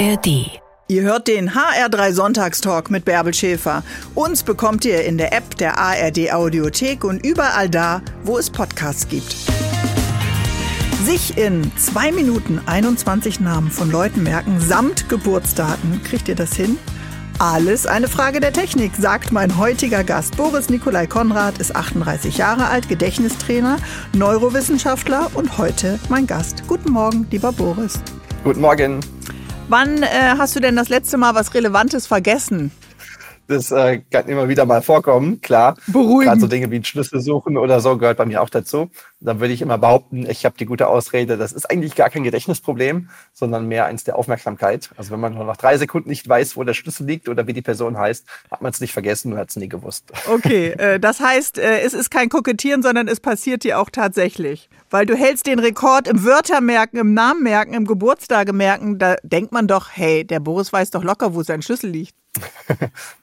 ARD. Ihr hört den HR3 Sonntagstalk mit Bärbel Schäfer. Uns bekommt ihr in der App der ARD Audiothek und überall da, wo es Podcasts gibt. Sich in 2 Minuten 21 Namen von Leuten merken, samt Geburtsdaten. Kriegt ihr das hin? Alles eine Frage der Technik, sagt mein heutiger Gast. Boris Nikolai Konrad ist 38 Jahre alt, Gedächtnistrainer, Neurowissenschaftler und heute mein Gast. Guten Morgen, lieber Boris. Guten Morgen. Wann äh, hast du denn das letzte Mal was Relevantes vergessen? Das äh, kann immer wieder mal vorkommen, klar. Beruhigend. Gerade so Dinge wie einen Schlüssel suchen oder so gehört bei mir auch dazu. Dann würde ich immer behaupten, ich habe die gute Ausrede, das ist eigentlich gar kein Gedächtnisproblem, sondern mehr eins der Aufmerksamkeit. Also wenn man nur nach drei Sekunden nicht weiß, wo der Schlüssel liegt oder wie die Person heißt, hat man es nicht vergessen und hat es nie gewusst. Okay, äh, das heißt, äh, es ist kein Kokettieren, sondern es passiert dir auch tatsächlich. Weil du hältst den Rekord im Wörtermerken, im Namenmerken, im Geburtstagemerken. Da denkt man doch, hey, der Boris weiß doch locker, wo sein Schlüssel liegt.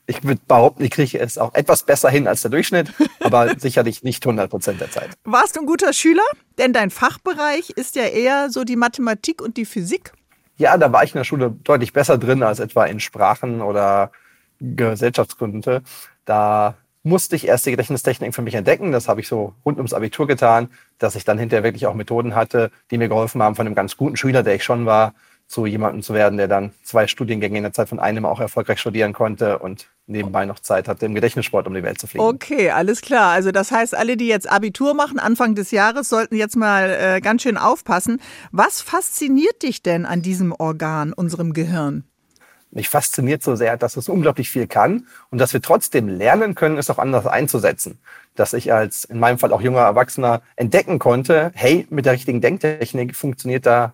Ich würde behaupten, ich kriege es auch etwas besser hin als der Durchschnitt, aber sicherlich nicht 100 Prozent der Zeit. Warst du ein guter Schüler? Denn dein Fachbereich ist ja eher so die Mathematik und die Physik. Ja, da war ich in der Schule deutlich besser drin als etwa in Sprachen oder Gesellschaftskunde. Da musste ich erst die Gedächtnistechniken für mich entdecken. Das habe ich so rund ums Abitur getan, dass ich dann hinterher wirklich auch Methoden hatte, die mir geholfen haben, von einem ganz guten Schüler, der ich schon war, zu jemandem zu werden, der dann zwei Studiengänge in der Zeit von einem auch erfolgreich studieren konnte und nebenbei noch Zeit hatte, im Gedächtnissport um die Welt zu fliegen. Okay, alles klar. Also das heißt, alle, die jetzt Abitur machen, Anfang des Jahres, sollten jetzt mal äh, ganz schön aufpassen. Was fasziniert dich denn an diesem Organ, unserem Gehirn? Mich fasziniert so sehr, dass es unglaublich viel kann und dass wir trotzdem lernen können, es auch anders einzusetzen. Dass ich als in meinem Fall auch junger Erwachsener entdecken konnte, hey, mit der richtigen Denktechnik funktioniert da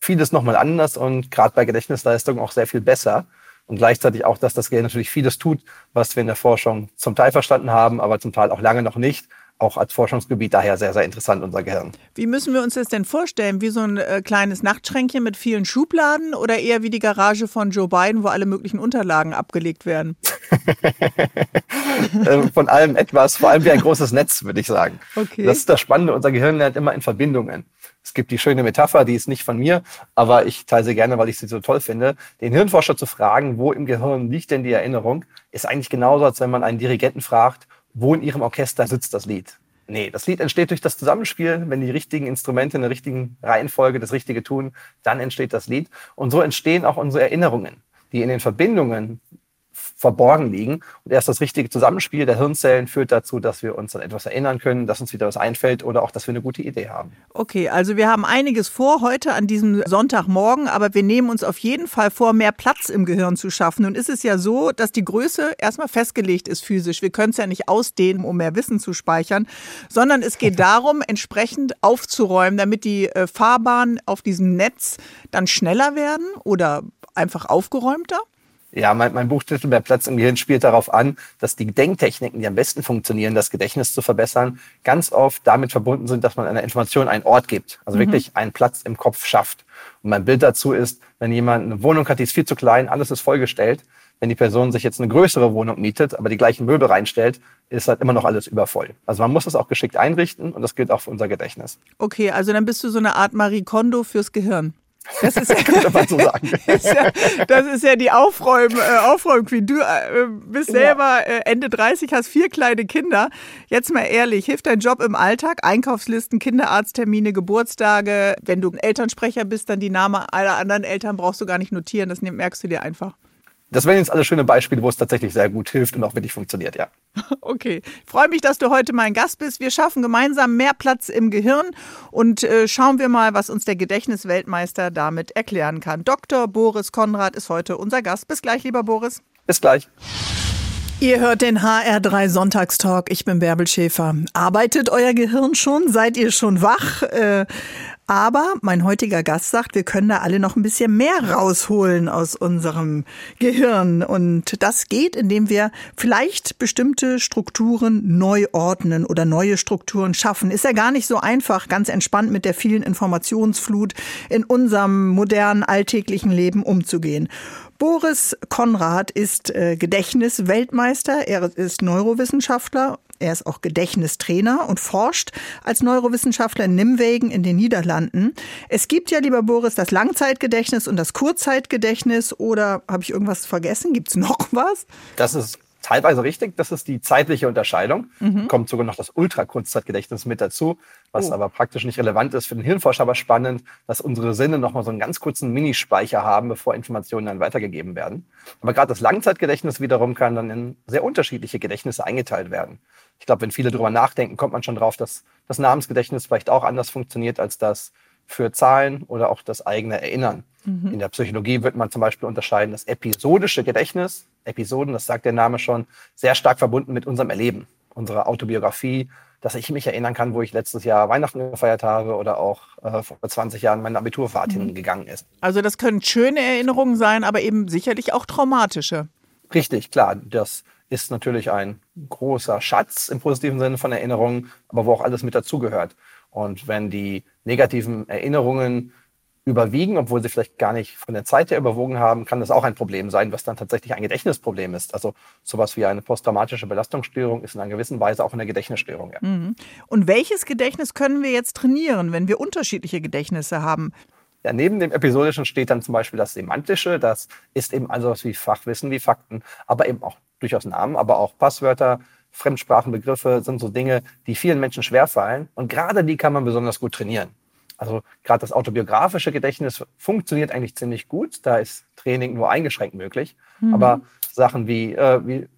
vieles nochmal anders und gerade bei Gedächtnisleistung auch sehr viel besser. Und gleichzeitig auch, dass das Gehirn natürlich vieles tut, was wir in der Forschung zum Teil verstanden haben, aber zum Teil auch lange noch nicht. Auch als Forschungsgebiet daher sehr, sehr interessant, unser Gehirn. Wie müssen wir uns das denn vorstellen? Wie so ein äh, kleines Nachtschränkchen mit vielen Schubladen oder eher wie die Garage von Joe Biden, wo alle möglichen Unterlagen abgelegt werden? Ähm, von allem etwas, vor allem wie ein großes Netz, würde ich sagen. Okay. Das ist das Spannende, unser Gehirn lernt immer in Verbindungen. Es gibt die schöne Metapher, die ist nicht von mir, aber ich teile sie gerne, weil ich sie so toll finde. Den Hirnforscher zu fragen, wo im Gehirn liegt denn die Erinnerung, ist eigentlich genauso, als wenn man einen Dirigenten fragt, wo in ihrem Orchester sitzt das Lied. Nee, das Lied entsteht durch das Zusammenspiel. Wenn die richtigen Instrumente in der richtigen Reihenfolge das Richtige tun, dann entsteht das Lied. Und so entstehen auch unsere Erinnerungen, die in den Verbindungen verborgen liegen. Und erst das richtige Zusammenspiel der Hirnzellen führt dazu, dass wir uns an etwas erinnern können, dass uns wieder was einfällt oder auch, dass wir eine gute Idee haben. Okay, also wir haben einiges vor heute an diesem Sonntagmorgen, aber wir nehmen uns auf jeden Fall vor, mehr Platz im Gehirn zu schaffen. Nun ist es ja so, dass die Größe erstmal festgelegt ist physisch. Wir können es ja nicht ausdehnen, um mehr Wissen zu speichern, sondern es geht darum, entsprechend aufzuräumen, damit die äh, Fahrbahnen auf diesem Netz dann schneller werden oder einfach aufgeräumter. Ja, mein, mein Buchtitel Mehr Platz im Gehirn spielt darauf an, dass die Denktechniken, die am besten funktionieren, das Gedächtnis zu verbessern, ganz oft damit verbunden sind, dass man einer Information einen Ort gibt. Also mhm. wirklich einen Platz im Kopf schafft. Und mein Bild dazu ist, wenn jemand eine Wohnung hat, die ist viel zu klein, alles ist vollgestellt. Wenn die Person sich jetzt eine größere Wohnung mietet, aber die gleichen Möbel reinstellt, ist halt immer noch alles übervoll. Also man muss das auch geschickt einrichten und das gilt auch für unser Gedächtnis. Okay, also dann bist du so eine Art Marie Kondo fürs Gehirn. Das ist ja, so sagen. ist ja, das ist ja die Aufräum, äh, Aufräumqueen. Du äh, bist selber äh, Ende 30, hast vier kleine Kinder. Jetzt mal ehrlich, hilft dein Job im Alltag? Einkaufslisten, Kinderarzttermine, Geburtstage. Wenn du ein Elternsprecher bist, dann die Namen aller anderen Eltern brauchst du gar nicht notieren. Das merkst du dir einfach. Das wären jetzt alle schöne Beispiele, wo es tatsächlich sehr gut hilft und auch wirklich funktioniert, ja. Okay. Ich freue mich, dass du heute mein Gast bist. Wir schaffen gemeinsam mehr Platz im Gehirn und äh, schauen wir mal, was uns der Gedächtnisweltmeister damit erklären kann. Dr. Boris Konrad ist heute unser Gast. Bis gleich, lieber Boris. Bis gleich. Ihr hört den HR3 Sonntagstalk. Ich bin Bärbel Schäfer. Arbeitet euer Gehirn schon? Seid ihr schon wach? Äh, aber mein heutiger Gast sagt, wir können da alle noch ein bisschen mehr rausholen aus unserem Gehirn. Und das geht, indem wir vielleicht bestimmte Strukturen neu ordnen oder neue Strukturen schaffen. Ist ja gar nicht so einfach, ganz entspannt mit der vielen Informationsflut in unserem modernen alltäglichen Leben umzugehen. Boris Konrad ist äh, Gedächtnisweltmeister, er ist Neurowissenschaftler Er ist auch Gedächtnistrainer und forscht als Neurowissenschaftler in Nimwegen in den Niederlanden. Es gibt ja, lieber Boris, das Langzeitgedächtnis und das Kurzzeitgedächtnis. Oder habe ich irgendwas vergessen? Gibt es noch was? Das ist teilweise richtig. Das ist die zeitliche Unterscheidung. Mhm. Kommt sogar noch das Ultrakurzzeitgedächtnis mit dazu, was oh. aber praktisch nicht relevant ist für den Hirnforscher, aber spannend, dass unsere Sinne nochmal so einen ganz kurzen Minispeicher haben, bevor Informationen dann weitergegeben werden. Aber gerade das Langzeitgedächtnis wiederum kann dann in sehr unterschiedliche Gedächtnisse eingeteilt werden. Ich glaube, wenn viele darüber nachdenken, kommt man schon drauf, dass das Namensgedächtnis vielleicht auch anders funktioniert als das für Zahlen oder auch das eigene Erinnern. Mhm. In der Psychologie wird man zum Beispiel unterscheiden das episodische Gedächtnis. Episoden, das sagt der Name schon, sehr stark verbunden mit unserem Erleben, unserer Autobiografie, dass ich mich erinnern kann, wo ich letztes Jahr Weihnachten gefeiert habe oder auch äh, vor 20 Jahren meine Abiturfahrt mhm. hingegangen ist. Also das können schöne Erinnerungen sein, aber eben sicherlich auch traumatische. Richtig, klar. Das ist natürlich ein großer Schatz im positiven Sinne von Erinnerungen, aber wo auch alles mit dazugehört. Und wenn die negativen Erinnerungen überwiegen, obwohl sie vielleicht gar nicht von der Zeit her überwogen haben, kann das auch ein Problem sein, was dann tatsächlich ein Gedächtnisproblem ist. Also sowas wie eine posttraumatische Belastungsstörung ist in einer gewissen Weise auch eine Gedächtnisstörung. Ja. Mhm. Und welches Gedächtnis können wir jetzt trainieren, wenn wir unterschiedliche Gedächtnisse haben? Ja, neben dem episodischen steht dann zum Beispiel das semantische. Das ist eben also was wie Fachwissen, wie Fakten, aber eben auch durchaus Namen, aber auch Passwörter, Fremdsprachenbegriffe sind so Dinge, die vielen Menschen schwerfallen. Und gerade die kann man besonders gut trainieren. Also gerade das autobiografische Gedächtnis funktioniert eigentlich ziemlich gut. Da ist Training nur eingeschränkt möglich. Mhm. Aber Sachen wie, äh, wie,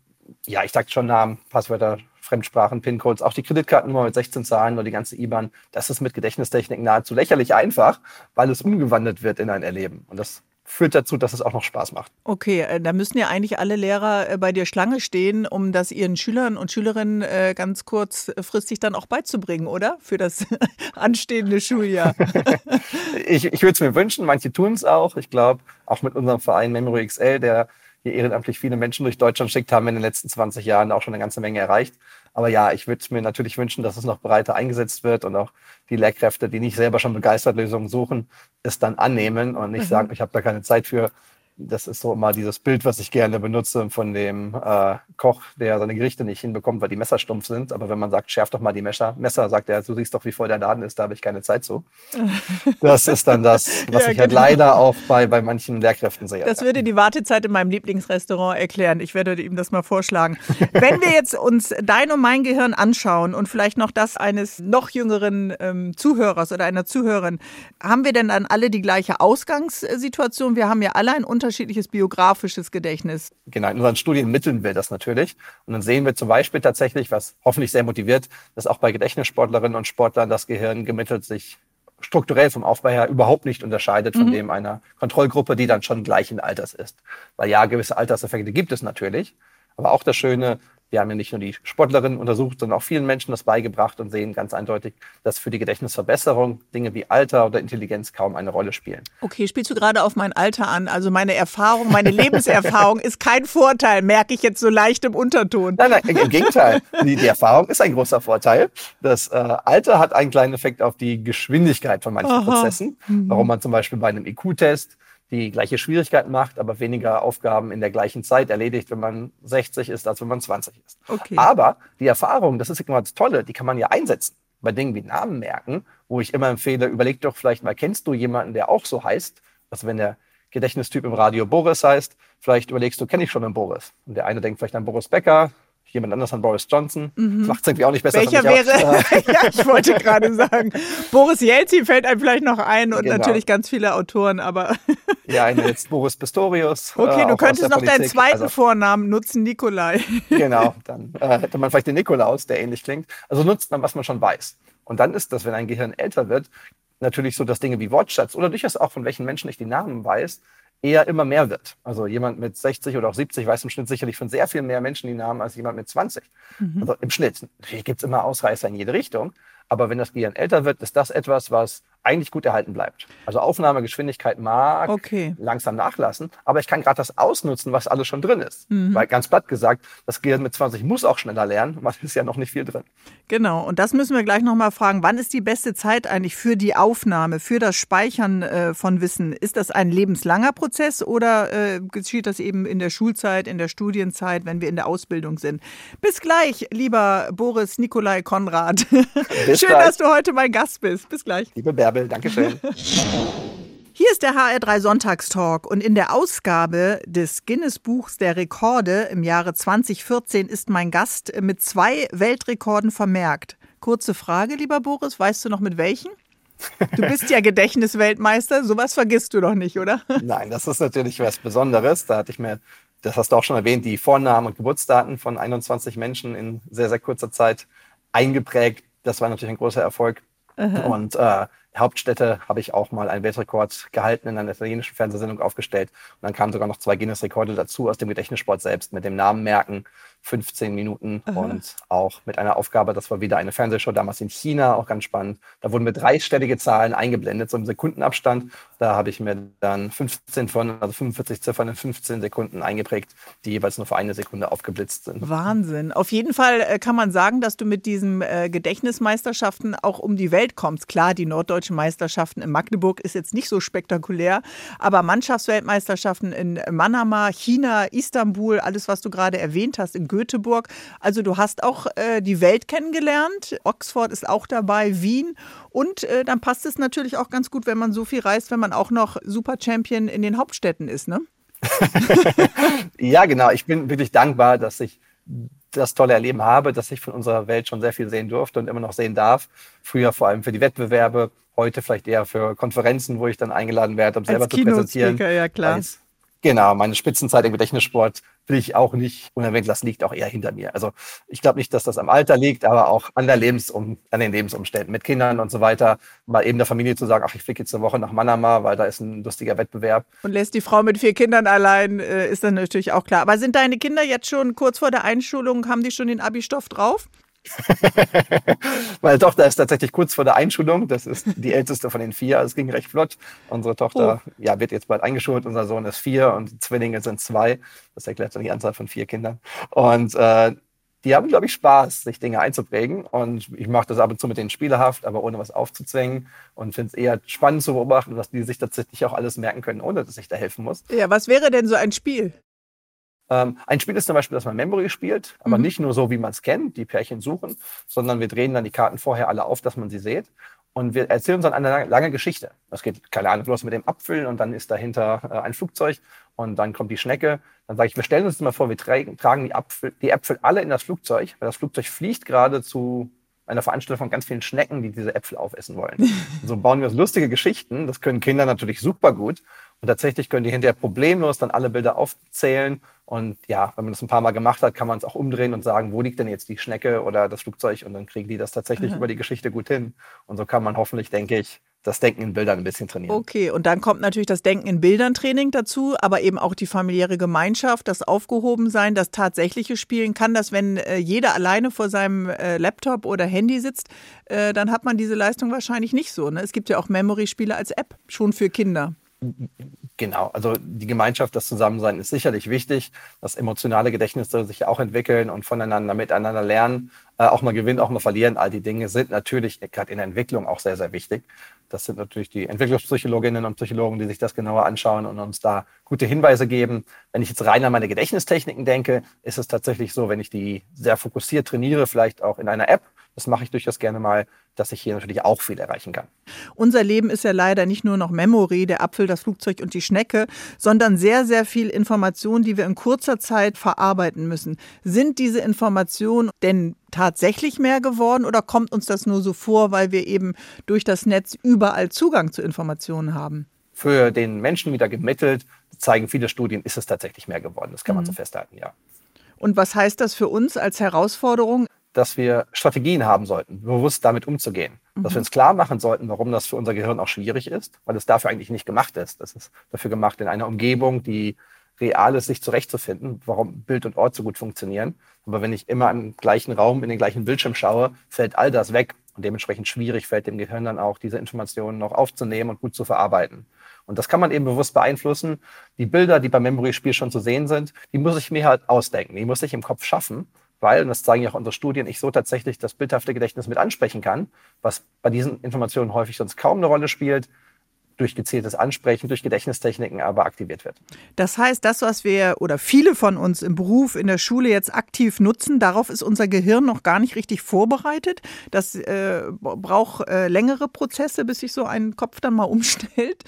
ja, ich sagte schon Namen, Passwörter, Fremdsprachen, PIN-Codes, auch die Kreditkartennummer mit 16 Zahlen oder die ganze IBAN, das ist mit Gedächtnistechnik nahezu lächerlich einfach, weil es umgewandelt wird in ein Erleben. Und das führt dazu, dass es auch noch Spaß macht. Okay, äh, da müssen ja eigentlich alle Lehrer äh, bei dir Schlange stehen, um das ihren Schülern und Schülerinnen äh, ganz kurzfristig dann auch beizubringen, oder? Für das anstehende Schuljahr. ich ich würde es mir wünschen, manche tun es auch. Ich glaube, auch mit unserem Verein Memory XL, der hier ehrenamtlich viele Menschen durch Deutschland schickt, haben wir in den letzten 20 Jahren auch schon eine ganze Menge erreicht. Aber ja, ich würde mir natürlich wünschen, dass es noch breiter eingesetzt wird und auch die Lehrkräfte, die nicht selber schon begeistert Lösungen suchen, es dann annehmen und nicht mhm. sagen, ich habe da keine Zeit für, das ist so immer dieses Bild, was ich gerne benutze von dem äh, Koch, der seine Gerichte nicht hinbekommt, weil die Messer stumpf sind. Aber wenn man sagt, schärf doch mal die Messer, Messer sagt er, du siehst doch, wie voll der Laden ist, da habe ich keine Zeit zu. Das ist dann das, was ja, ich halt genau. leider auch bei, bei manchen Lehrkräften sehe. Das würde die Wartezeit in meinem Lieblingsrestaurant erklären. Ich werde ihm das mal vorschlagen. wenn wir jetzt uns dein und mein Gehirn anschauen und vielleicht noch das eines noch jüngeren ähm, Zuhörers oder einer Zuhörerin, haben wir denn dann alle die gleiche Ausgangssituation? Wir haben ja alle ein Unterschied unterschiedliches biografisches Gedächtnis. Genau, in unseren Studien mitteln wir das natürlich. Und dann sehen wir zum Beispiel tatsächlich, was hoffentlich sehr motiviert, dass auch bei Gedächtnissportlerinnen und Sportlern das Gehirn gemittelt sich strukturell vom Aufbau her überhaupt nicht unterscheidet von mhm. dem einer Kontrollgruppe, die dann schon gleichen Alters ist. Weil ja, gewisse Alterseffekte gibt es natürlich. Aber auch das Schöne, wir haben ja nicht nur die Sportlerinnen untersucht, sondern auch vielen Menschen das beigebracht und sehen ganz eindeutig, dass für die Gedächtnisverbesserung Dinge wie Alter oder Intelligenz kaum eine Rolle spielen. Okay, spielst du gerade auf mein Alter an? Also meine Erfahrung, meine Lebenserfahrung ist kein Vorteil, merke ich jetzt so leicht im Unterton. Nein, nein, im Gegenteil. Die, die Erfahrung ist ein großer Vorteil. Das äh, Alter hat einen kleinen Effekt auf die Geschwindigkeit von manchen Aha. Prozessen. Mhm. Warum man zum Beispiel bei einem IQ-Test die gleiche Schwierigkeit macht, aber weniger Aufgaben in der gleichen Zeit erledigt, wenn man 60 ist, als wenn man 20 ist. Okay. Aber die Erfahrung, das ist immer das Tolle, die kann man ja einsetzen. Bei Dingen wie Namen merken, wo ich immer empfehle, überleg doch vielleicht mal, kennst du jemanden, der auch so heißt? Also wenn der Gedächtnistyp im Radio Boris heißt, vielleicht überlegst du, kenne ich schon einen Boris? Und der eine denkt vielleicht an Boris Becker, jemand anders an Boris Johnson. Mhm. Macht es irgendwie auch nicht besser. Welcher wäre? ja, ich wollte gerade sagen. Boris Jelzin fällt einem vielleicht noch ein und genau. natürlich ganz viele Autoren, aber. ja, jetzt Boris Pistorius. Okay, äh, du könntest noch deinen zweiten also, Vornamen nutzen, Nikolai. genau, dann äh, hätte man vielleicht den Nikolaus, der ähnlich klingt. Also nutzt man, was man schon weiß. Und dann ist das, wenn ein Gehirn älter wird, natürlich so, dass Dinge wie Wortschatz oder durchaus auch von welchen Menschen ich die Namen weiß, eher immer mehr wird. Also jemand mit 60 oder auch 70 weiß im Schnitt sicherlich von sehr viel mehr Menschen die Namen als jemand mit 20. Mhm. Also im Schnitt. Natürlich gibt es immer Ausreißer in jede Richtung. Aber wenn das Gehirn älter wird, ist das etwas, was eigentlich gut erhalten bleibt. Also Aufnahmegeschwindigkeit mag okay. langsam nachlassen, aber ich kann gerade das ausnutzen, was alles schon drin ist. Mhm. Weil ganz platt gesagt, das Gehirn mit 20 muss auch schneller lernen, weil ist ja noch nicht viel drin. Genau, und das müssen wir gleich nochmal fragen. Wann ist die beste Zeit eigentlich für die Aufnahme, für das Speichern äh, von Wissen? Ist das ein lebenslanger Prozess oder äh, geschieht das eben in der Schulzeit, in der Studienzeit, wenn wir in der Ausbildung sind? Bis gleich, lieber Boris Nikolai Konrad. Schön, gleich. dass du heute mein Gast bist. Bis gleich. Liebe Bärbel, Dankeschön. Hier ist der HR3 Sonntagstalk und in der Ausgabe des Guinness Buchs der Rekorde im Jahre 2014 ist mein Gast mit zwei Weltrekorden vermerkt. Kurze Frage, lieber Boris, weißt du noch mit welchen? Du bist ja Gedächtnisweltmeister, sowas vergisst du doch nicht, oder? Nein, das ist natürlich was Besonderes. Da hatte ich mir, das hast du auch schon erwähnt, die Vornamen und Geburtsdaten von 21 Menschen in sehr, sehr kurzer Zeit eingeprägt. Das war natürlich ein großer Erfolg. Aha. Und äh, Hauptstädte habe ich auch mal einen Weltrekord gehalten in einer italienischen Fernsehsendung aufgestellt. Und dann kamen sogar noch zwei Guinness-Rekorde dazu aus dem Gedächtnissport selbst mit dem Namen merken, 15 Minuten Aha. und auch mit einer Aufgabe, das war wieder eine Fernsehshow, damals in China, auch ganz spannend. Da wurden mir dreistellige Zahlen eingeblendet, so im Sekundenabstand. Da habe ich mir dann 15 von, also 45 Ziffern in 15 Sekunden eingeprägt, die jeweils nur für eine Sekunde aufgeblitzt sind. Wahnsinn. Auf jeden Fall äh, kann man sagen, dass du mit diesen äh, Gedächtnismeisterschaften auch um die Welt kommst. Klar, die norddeutschen Meisterschaften in Magdeburg ist jetzt nicht so spektakulär, aber Mannschaftsweltmeisterschaften in Manama, China, Istanbul, alles, was du gerade erwähnt hast, in Göteborg. Also du hast auch äh, die Welt kennengelernt. Oxford ist auch dabei, Wien. Und äh, dann passt es natürlich auch ganz gut, wenn man so viel reist, wenn man auch noch Super Champion in den Hauptstädten ist, ne? ja, genau. Ich bin wirklich dankbar, dass ich das tolle Erleben habe, dass ich von unserer Welt schon sehr viel sehen durfte und immer noch sehen darf. Früher vor allem für die Wettbewerbe, heute vielleicht eher für Konferenzen, wo ich dann eingeladen werde, um selber zu präsentieren. Ja, klar. Als Genau, meine Spitzenzeit im Gedächtnissport will ich auch nicht unerwähnt lassen, liegt auch eher hinter mir. Also ich glaube nicht, dass das am Alter liegt, aber auch an, der Lebensum an den Lebensumständen mit Kindern und so weiter. Mal eben der Familie zu sagen, ach, ich fliege jetzt eine Woche nach Manama, weil da ist ein lustiger Wettbewerb. Und lässt die Frau mit vier Kindern allein, äh, ist dann natürlich auch klar. Aber sind deine Kinder jetzt schon kurz vor der Einschulung, haben die schon den Abi-Stoff drauf? Meine Tochter ist tatsächlich kurz vor der Einschulung. Das ist die älteste von den vier. Es ging recht flott. Unsere Tochter oh. ja, wird jetzt bald eingeschult. Unser Sohn ist vier und die Zwillinge sind zwei. Das erklärt dann die Anzahl von vier Kindern. Und äh, die haben, glaube ich, Spaß, sich Dinge einzuprägen. Und ich mache das ab und zu mit denen spielehaft, aber ohne was aufzuzwängen. Und finde es eher spannend zu beobachten, dass die sich tatsächlich auch alles merken können, ohne dass ich da helfen muss. Ja, was wäre denn so ein Spiel? Ähm, ein Spiel ist zum Beispiel, dass man Memory spielt, aber mhm. nicht nur so, wie man es kennt, die Pärchen suchen, sondern wir drehen dann die Karten vorher alle auf, dass man sie sieht. Und wir erzählen uns dann eine lange Geschichte. Das geht, keine Ahnung, los mit dem Apfel und dann ist dahinter äh, ein Flugzeug und dann kommt die Schnecke. Dann sage ich, wir stellen uns mal vor, wir tragen die, Apfel, die Äpfel alle in das Flugzeug, weil das Flugzeug fliegt gerade zu einer Veranstaltung von ganz vielen Schnecken, die diese Äpfel aufessen wollen. so bauen wir uns lustige Geschichten. Das können Kinder natürlich super gut. Und tatsächlich können die hinterher problemlos dann alle Bilder aufzählen. Und ja, wenn man das ein paar Mal gemacht hat, kann man es auch umdrehen und sagen, wo liegt denn jetzt die Schnecke oder das Flugzeug? Und dann kriegen die das tatsächlich mhm. über die Geschichte gut hin. Und so kann man hoffentlich, denke ich, das Denken in Bildern ein bisschen trainieren. Okay, und dann kommt natürlich das Denken in Bildern Training dazu, aber eben auch die familiäre Gemeinschaft, das Aufgehobensein, das tatsächliche Spielen. Kann das, wenn äh, jeder alleine vor seinem äh, Laptop oder Handy sitzt, äh, dann hat man diese Leistung wahrscheinlich nicht so. Ne? Es gibt ja auch Memory-Spiele als App, schon für Kinder. Genau, also die Gemeinschaft, das Zusammensein ist sicherlich wichtig. Das emotionale Gedächtnis soll sich auch entwickeln und voneinander miteinander lernen. Äh, auch mal gewinnen, auch mal verlieren. All die Dinge sind natürlich gerade in der Entwicklung auch sehr, sehr wichtig. Das sind natürlich die Entwicklungspsychologinnen und Psychologen, die sich das genauer anschauen und uns da gute Hinweise geben. Wenn ich jetzt rein an meine Gedächtnistechniken denke, ist es tatsächlich so, wenn ich die sehr fokussiert trainiere, vielleicht auch in einer App, das mache ich durchaus gerne mal, dass ich hier natürlich auch viel erreichen kann. Unser Leben ist ja leider nicht nur noch Memory, der Apfel, das Flugzeug und die Schnecke, sondern sehr, sehr viel Information, die wir in kurzer Zeit verarbeiten müssen. Sind diese Informationen denn tatsächlich mehr geworden oder kommt uns das nur so vor, weil wir eben durch das Netz überall Zugang zu Informationen haben? Für den Menschen wieder gemittelt, zeigen viele Studien, ist es tatsächlich mehr geworden. Das kann man mhm. so festhalten, ja. Und was heißt das für uns als Herausforderung? dass wir Strategien haben sollten, bewusst damit umzugehen. Mhm. Dass wir uns klar machen sollten, warum das für unser Gehirn auch schwierig ist, weil es dafür eigentlich nicht gemacht ist. Das ist dafür gemacht, in einer Umgebung, die real ist, sich zurechtzufinden, warum Bild und Ort so gut funktionieren. Aber wenn ich immer im gleichen Raum, in den gleichen Bildschirm schaue, fällt all das weg. Und dementsprechend schwierig fällt dem Gehirn dann auch, diese Informationen noch aufzunehmen und gut zu verarbeiten. Und das kann man eben bewusst beeinflussen. Die Bilder, die beim Memory-Spiel schon zu sehen sind, die muss ich mir halt ausdenken. Die muss ich im Kopf schaffen, weil, und das zeigen ja auch unsere Studien, ich so tatsächlich das bildhafte Gedächtnis mit ansprechen kann, was bei diesen Informationen häufig sonst kaum eine Rolle spielt durch gezieltes Ansprechen, durch Gedächtnistechniken aber aktiviert wird. Das heißt, das, was wir oder viele von uns im Beruf, in der Schule jetzt aktiv nutzen, darauf ist unser Gehirn noch gar nicht richtig vorbereitet. Das äh, braucht äh, längere Prozesse, bis sich so ein Kopf dann mal umstellt.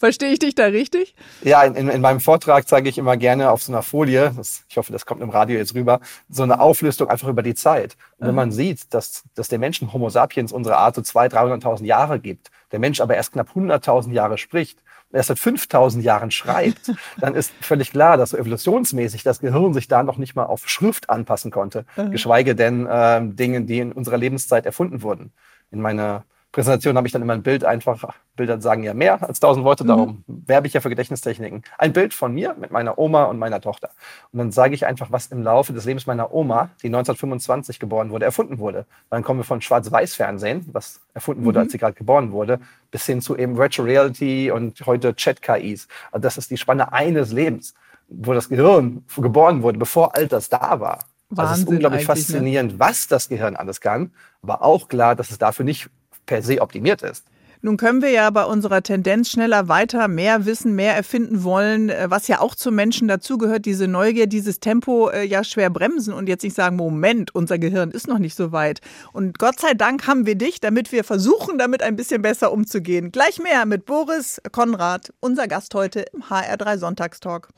Verstehe ich dich da richtig? Ja, in, in meinem Vortrag zeige ich immer gerne auf so einer Folie, das, ich hoffe, das kommt im Radio jetzt rüber, so eine Auflistung einfach über die Zeit. Und wenn man sieht, dass, dass der Menschen Homo sapiens unsere Art so 200.000, 300.000 Jahre gibt, der Mensch aber erst knapp 100.000 Jahre spricht und erst seit 5.000 Jahren schreibt, dann ist völlig klar, dass so evolutionsmäßig das Gehirn sich da noch nicht mal auf Schrift anpassen konnte, geschweige denn äh, Dinge, die in unserer Lebenszeit erfunden wurden. In meiner Präsentation habe ich dann immer ein Bild einfach, Bilder sagen ja mehr als tausend Worte, mhm. darum werbe ich ja für Gedächtnistechniken. Ein Bild von mir mit meiner Oma und meiner Tochter. Und dann sage ich einfach, was im Laufe des Lebens meiner Oma, die 1925 geboren wurde, erfunden wurde. dann kommen wir von Schwarz-Weiß-Fernsehen, was erfunden wurde, mhm. als sie gerade geboren wurde, bis hin zu eben Virtual Reality und heute Chat-KIs. Also das ist die Spanne eines Lebens, wo das Gehirn geboren wurde, bevor all das da war. Wahnsinn, also es ist unglaublich ne? faszinierend, ne? was das Gehirn alles kann, aber auch klar, dass es dafür nicht per se optimiert ist. Nun können wir ja bei unserer Tendenz schneller weiter, mehr wissen, mehr erfinden wollen, äh, was ja auch zum Menschen dazugehört, diese Neugier, dieses Tempo äh, ja schwer bremsen und jetzt nicht sagen, Moment, unser Gehirn ist noch nicht so weit. Und Gott sei Dank haben wir dich, damit wir versuchen, damit ein bisschen besser umzugehen. Gleich mehr mit Boris Konrad, unser Gast heute im HR3 Sonntagstalk.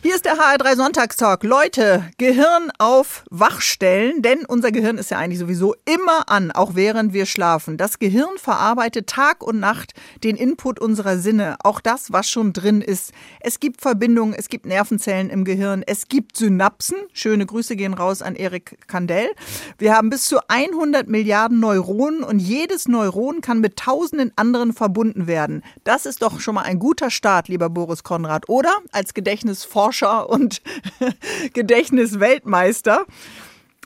Hier ist der HR3 Sonntagstalk. Leute, Gehirn auf Wachstellen, denn unser Gehirn ist ja eigentlich sowieso immer an, auch während wir schlafen. Das Gehirn verarbeitet Tag und Nacht den Input unserer Sinne, auch das, was schon drin ist. Es gibt Verbindungen, es gibt Nervenzellen im Gehirn, es gibt Synapsen. Schöne Grüße gehen raus an Erik Kandel. Wir haben bis zu 100 Milliarden Neuronen und jedes Neuron kann mit tausenden anderen verbunden werden. Das ist doch schon mal ein guter Start, lieber Boris Konrad, oder? Als Gedächtnisforscher Forscher und Gedächtnisweltmeister,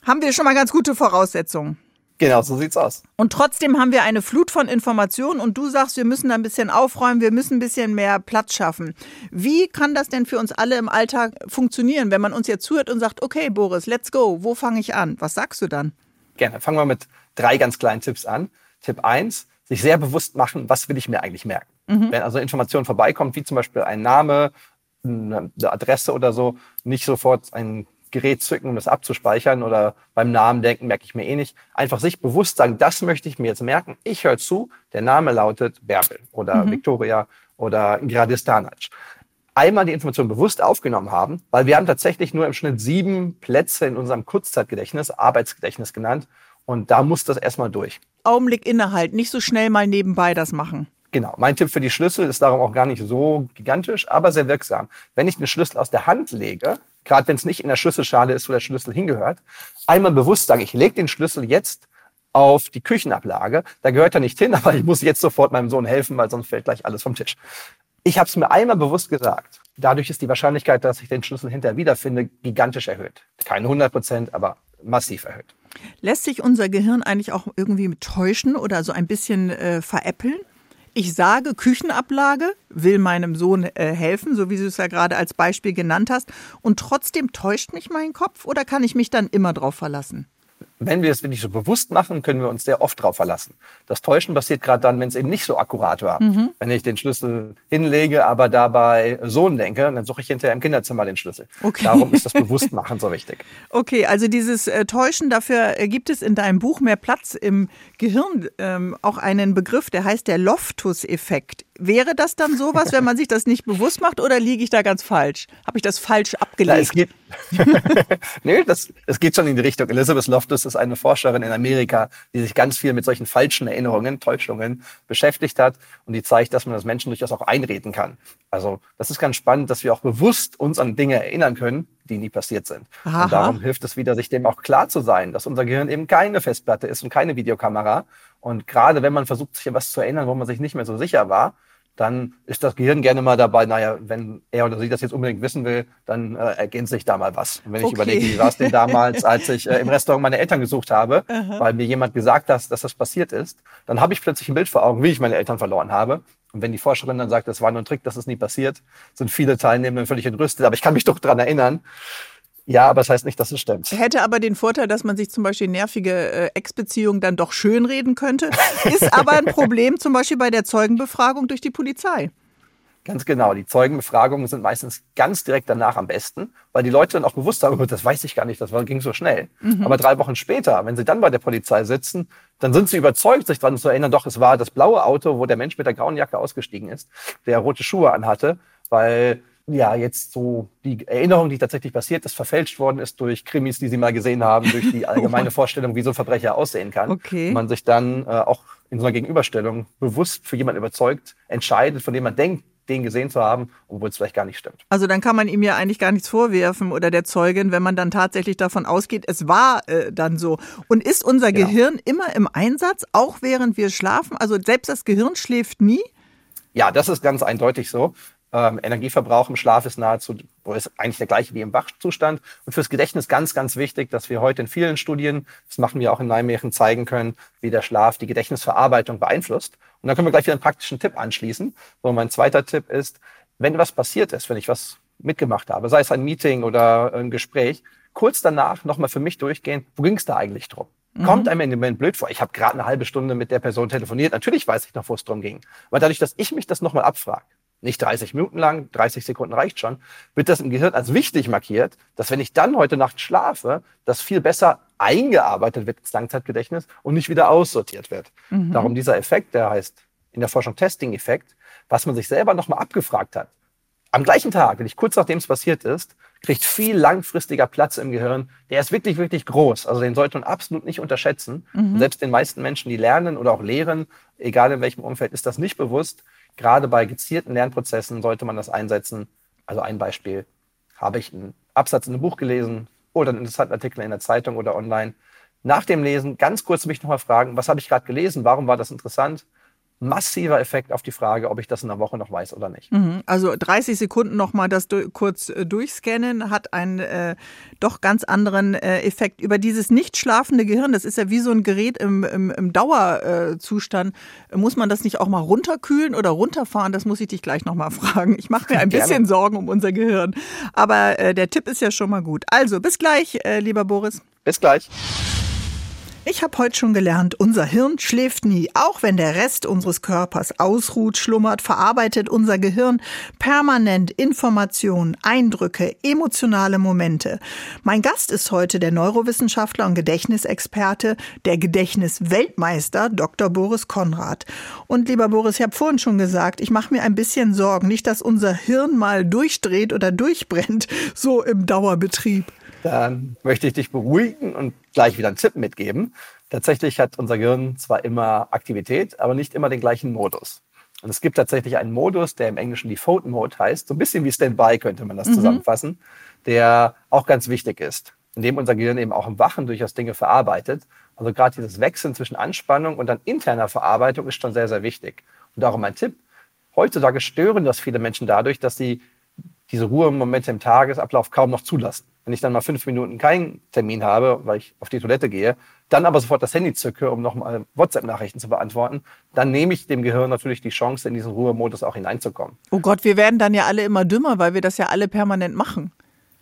haben wir schon mal ganz gute Voraussetzungen. Genau, so sieht's aus. Und trotzdem haben wir eine Flut von Informationen und du sagst, wir müssen da ein bisschen aufräumen, wir müssen ein bisschen mehr Platz schaffen. Wie kann das denn für uns alle im Alltag funktionieren, wenn man uns jetzt zuhört und sagt, okay, Boris, let's go, wo fange ich an? Was sagst du dann? Gerne. Fangen wir mit drei ganz kleinen Tipps an. Tipp eins: sich sehr bewusst machen, was will ich mir eigentlich merken. Mhm. Wenn also Information vorbeikommt, wie zum Beispiel ein Name eine Adresse oder so, nicht sofort ein Gerät zücken, um das abzuspeichern oder beim Namen denken, merke ich mir eh nicht. Einfach sich bewusst sagen, das möchte ich mir jetzt merken. Ich höre zu, der Name lautet Bärbel oder mhm. Victoria oder Gradistanac. Einmal die Information bewusst aufgenommen haben, weil wir haben tatsächlich nur im Schnitt sieben Plätze in unserem Kurzzeitgedächtnis, Arbeitsgedächtnis genannt. Und da muss das erstmal durch. Augenblick innehalten, nicht so schnell mal nebenbei das machen. Genau. Mein Tipp für die Schlüssel ist darum auch gar nicht so gigantisch, aber sehr wirksam. Wenn ich den Schlüssel aus der Hand lege, gerade wenn es nicht in der Schlüsselschale ist, wo der Schlüssel hingehört, einmal bewusst sagen, ich lege den Schlüssel jetzt auf die Küchenablage. Da gehört er nicht hin, aber ich muss jetzt sofort meinem Sohn helfen, weil sonst fällt gleich alles vom Tisch. Ich habe es mir einmal bewusst gesagt. Dadurch ist die Wahrscheinlichkeit, dass ich den Schlüssel hinterher wiederfinde, gigantisch erhöht. Keine 100 Prozent, aber massiv erhöht. Lässt sich unser Gehirn eigentlich auch irgendwie täuschen oder so ein bisschen äh, veräppeln? Ich sage Küchenablage, will meinem Sohn äh, helfen, so wie du es ja gerade als Beispiel genannt hast, und trotzdem täuscht mich mein Kopf oder kann ich mich dann immer drauf verlassen? Wenn wir es wirklich so bewusst machen, können wir uns sehr oft darauf verlassen. Das Täuschen passiert gerade dann, wenn es eben nicht so akkurat war. Mhm. Wenn ich den Schlüssel hinlege, aber dabei Sohn denke, dann suche ich hinterher im Kinderzimmer den Schlüssel. Okay. Darum ist das Bewusstmachen so wichtig. Okay, also dieses äh, Täuschen, dafür äh, gibt es in deinem Buch mehr Platz im Gehirn ähm, auch einen Begriff, der heißt der Loftus-Effekt. Wäre das dann sowas, wenn man sich das nicht bewusst macht oder liege ich da ganz falsch? Habe ich das falsch abgelegt? Na, es geht, nee, das, es geht schon in die Richtung. Elizabeth Loftus ist eine Forscherin in Amerika, die sich ganz viel mit solchen falschen Erinnerungen, Täuschungen beschäftigt hat und die zeigt, dass man das Menschen durchaus auch einreden kann. Also das ist ganz spannend, dass wir auch bewusst uns an Dinge erinnern können, die nie passiert sind. Aha. Und darum hilft es wieder, sich dem auch klar zu sein, dass unser Gehirn eben keine Festplatte ist und keine Videokamera. Und gerade wenn man versucht, sich an was zu erinnern, wo man sich nicht mehr so sicher war, dann ist das Gehirn gerne mal dabei, naja, wenn er oder sie das jetzt unbedingt wissen will, dann äh, ergänzt sich da mal was. Und wenn okay. ich überlege, wie war es denn damals, als ich äh, im Restaurant meine Eltern gesucht habe, Aha. weil mir jemand gesagt hat, dass das passiert ist, dann habe ich plötzlich ein Bild vor Augen, wie ich meine Eltern verloren habe. Und wenn die Forscherin dann sagt, das war nur ein Trick, das ist nie passiert, sind viele Teilnehmer völlig entrüstet. Aber ich kann mich doch dran erinnern. Ja, aber das heißt nicht, dass es stimmt. Hätte aber den Vorteil, dass man sich zum Beispiel nervige äh, Ex-Beziehungen dann doch schönreden könnte. Ist aber ein Problem zum Beispiel bei der Zeugenbefragung durch die Polizei. Ganz genau. Die Zeugenbefragungen sind meistens ganz direkt danach am besten, weil die Leute dann auch bewusst haben, oh, das weiß ich gar nicht, das ging so schnell. Mhm. Aber drei Wochen später, wenn sie dann bei der Polizei sitzen, dann sind sie überzeugt, sich daran zu erinnern, doch, es war das blaue Auto, wo der Mensch mit der grauen Jacke ausgestiegen ist, der rote Schuhe anhatte, weil ja jetzt so die Erinnerung, die tatsächlich passiert ist, verfälscht worden ist durch Krimis, die sie mal gesehen haben, durch die allgemeine Vorstellung, wie so ein Verbrecher aussehen kann. Okay. Und man sich dann äh, auch in so einer Gegenüberstellung bewusst für jemanden überzeugt, entscheidet, von dem man denkt, den gesehen zu haben, obwohl es vielleicht gar nicht stimmt. Also dann kann man ihm ja eigentlich gar nichts vorwerfen oder der Zeugin, wenn man dann tatsächlich davon ausgeht, es war äh, dann so. Und ist unser ja. Gehirn immer im Einsatz, auch während wir schlafen? Also selbst das Gehirn schläft nie? Ja, das ist ganz eindeutig so. Ähm, Energieverbrauch im Schlaf ist nahezu, ist eigentlich der gleiche wie im Wachzustand. Und fürs Gedächtnis ganz, ganz wichtig, dass wir heute in vielen Studien, das machen wir auch in Nijmegen, zeigen können, wie der Schlaf die Gedächtnisverarbeitung beeinflusst. Und dann können wir gleich wieder einen praktischen Tipp anschließen. So, mein zweiter Tipp ist, wenn was passiert ist, wenn ich was mitgemacht habe, sei es ein Meeting oder ein Gespräch, kurz danach nochmal für mich durchgehen, wo ging es da eigentlich drum? Mhm. Kommt einem in dem Moment blöd vor. Ich habe gerade eine halbe Stunde mit der Person telefoniert. Natürlich weiß ich noch, wo es drum ging. Aber dadurch, dass ich mich das nochmal abfrage, nicht 30 Minuten lang, 30 Sekunden reicht schon, wird das im Gehirn als wichtig markiert, dass wenn ich dann heute Nacht schlafe, das viel besser eingearbeitet wird ins Langzeitgedächtnis und nicht wieder aussortiert wird. Mhm. Darum dieser Effekt, der heißt in der Forschung Testing-Effekt, was man sich selber nochmal abgefragt hat. Am gleichen Tag, wenn ich kurz nachdem es passiert ist, kriegt viel langfristiger Platz im Gehirn. Der ist wirklich, wirklich groß. Also den sollte man absolut nicht unterschätzen. Mhm. selbst den meisten Menschen, die lernen oder auch lehren, egal in welchem Umfeld, ist das nicht bewusst gerade bei gezielten Lernprozessen sollte man das einsetzen. Also ein Beispiel, habe ich einen Absatz in einem Buch gelesen oder einen interessanten Artikel in der Zeitung oder online. Nach dem Lesen ganz kurz mich nochmal fragen, was habe ich gerade gelesen, warum war das interessant? Massiver Effekt auf die Frage, ob ich das in einer Woche noch weiß oder nicht. Mhm. Also 30 Sekunden nochmal das du kurz äh, durchscannen hat einen äh, doch ganz anderen äh, Effekt. Über dieses nicht schlafende Gehirn, das ist ja wie so ein Gerät im, im, im Dauerzustand, äh, muss man das nicht auch mal runterkühlen oder runterfahren? Das muss ich dich gleich nochmal fragen. Ich mache mir ein bisschen Sorgen um unser Gehirn. Aber äh, der Tipp ist ja schon mal gut. Also bis gleich, lieber Boris. Bis gleich. Ich habe heute schon gelernt, unser Hirn schläft nie. Auch wenn der Rest unseres Körpers ausruht, schlummert, verarbeitet unser Gehirn permanent Informationen, Eindrücke, emotionale Momente. Mein Gast ist heute der Neurowissenschaftler und Gedächtnisexperte, der Gedächtnisweltmeister Dr. Boris Konrad. Und lieber Boris, ich habe vorhin schon gesagt, ich mache mir ein bisschen Sorgen, nicht, dass unser Hirn mal durchdreht oder durchbrennt, so im Dauerbetrieb dann möchte ich dich beruhigen und gleich wieder einen Tipp mitgeben. Tatsächlich hat unser Gehirn zwar immer Aktivität, aber nicht immer den gleichen Modus. Und es gibt tatsächlich einen Modus, der im Englischen Default Mode heißt, so ein bisschen wie Standby könnte man das mhm. zusammenfassen, der auch ganz wichtig ist, in dem unser Gehirn eben auch im Wachen durchaus Dinge verarbeitet. Also gerade dieses Wechseln zwischen Anspannung und dann interner Verarbeitung ist schon sehr, sehr wichtig. Und darum mein Tipp, heutzutage stören das viele Menschen dadurch, dass sie diese Ruhemomente im Tagesablauf kaum noch zulassen. Wenn ich dann mal fünf Minuten keinen Termin habe, weil ich auf die Toilette gehe, dann aber sofort das Handy zücke, um nochmal WhatsApp-Nachrichten zu beantworten, dann nehme ich dem Gehirn natürlich die Chance, in diesen Ruhemodus auch hineinzukommen. Oh Gott, wir werden dann ja alle immer dümmer, weil wir das ja alle permanent machen.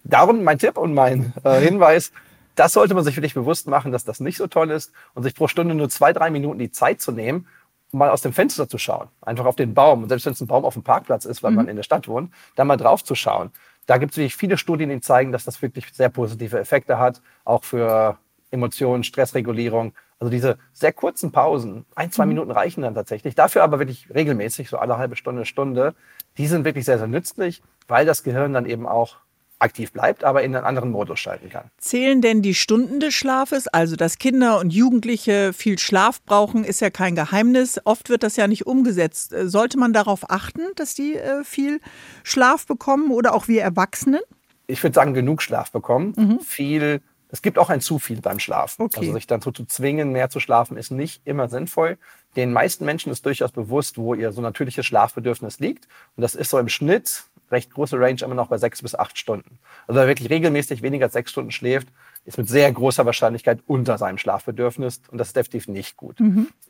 Darum mein Tipp und mein äh, Hinweis, das sollte man sich wirklich bewusst machen, dass das nicht so toll ist und sich pro Stunde nur zwei, drei Minuten die Zeit zu nehmen, mal aus dem Fenster zu schauen. Einfach auf den Baum. Und selbst wenn es ein Baum auf dem Parkplatz ist, weil mhm. man in der Stadt wohnt, da mal drauf zu schauen. Da gibt es wirklich viele Studien, die zeigen, dass das wirklich sehr positive Effekte hat, auch für Emotionen, Stressregulierung. Also diese sehr kurzen Pausen, ein, zwei mhm. Minuten reichen dann tatsächlich. Dafür aber wirklich regelmäßig, so alle halbe Stunde, Stunde, die sind wirklich sehr, sehr nützlich, weil das Gehirn dann eben auch aktiv bleibt, aber in einen anderen Modus schalten kann. Zählen denn die Stunden des Schlafes? Also, dass Kinder und Jugendliche viel Schlaf brauchen, ist ja kein Geheimnis. Oft wird das ja nicht umgesetzt. Äh, sollte man darauf achten, dass die äh, viel Schlaf bekommen oder auch wir Erwachsenen? Ich würde sagen, genug Schlaf bekommen. Mhm. Viel Es gibt auch ein zu viel beim Schlafen. Okay. Also sich dann so zu zwingen, mehr zu schlafen, ist nicht immer sinnvoll. Den meisten Menschen ist durchaus bewusst, wo ihr so natürliches Schlafbedürfnis liegt. Und das ist so im Schnitt recht große Range immer noch bei sechs bis acht Stunden. Also wer wirklich regelmäßig weniger als sechs Stunden schläft, ist mit sehr großer Wahrscheinlichkeit unter seinem Schlafbedürfnis. Und das ist definitiv nicht gut.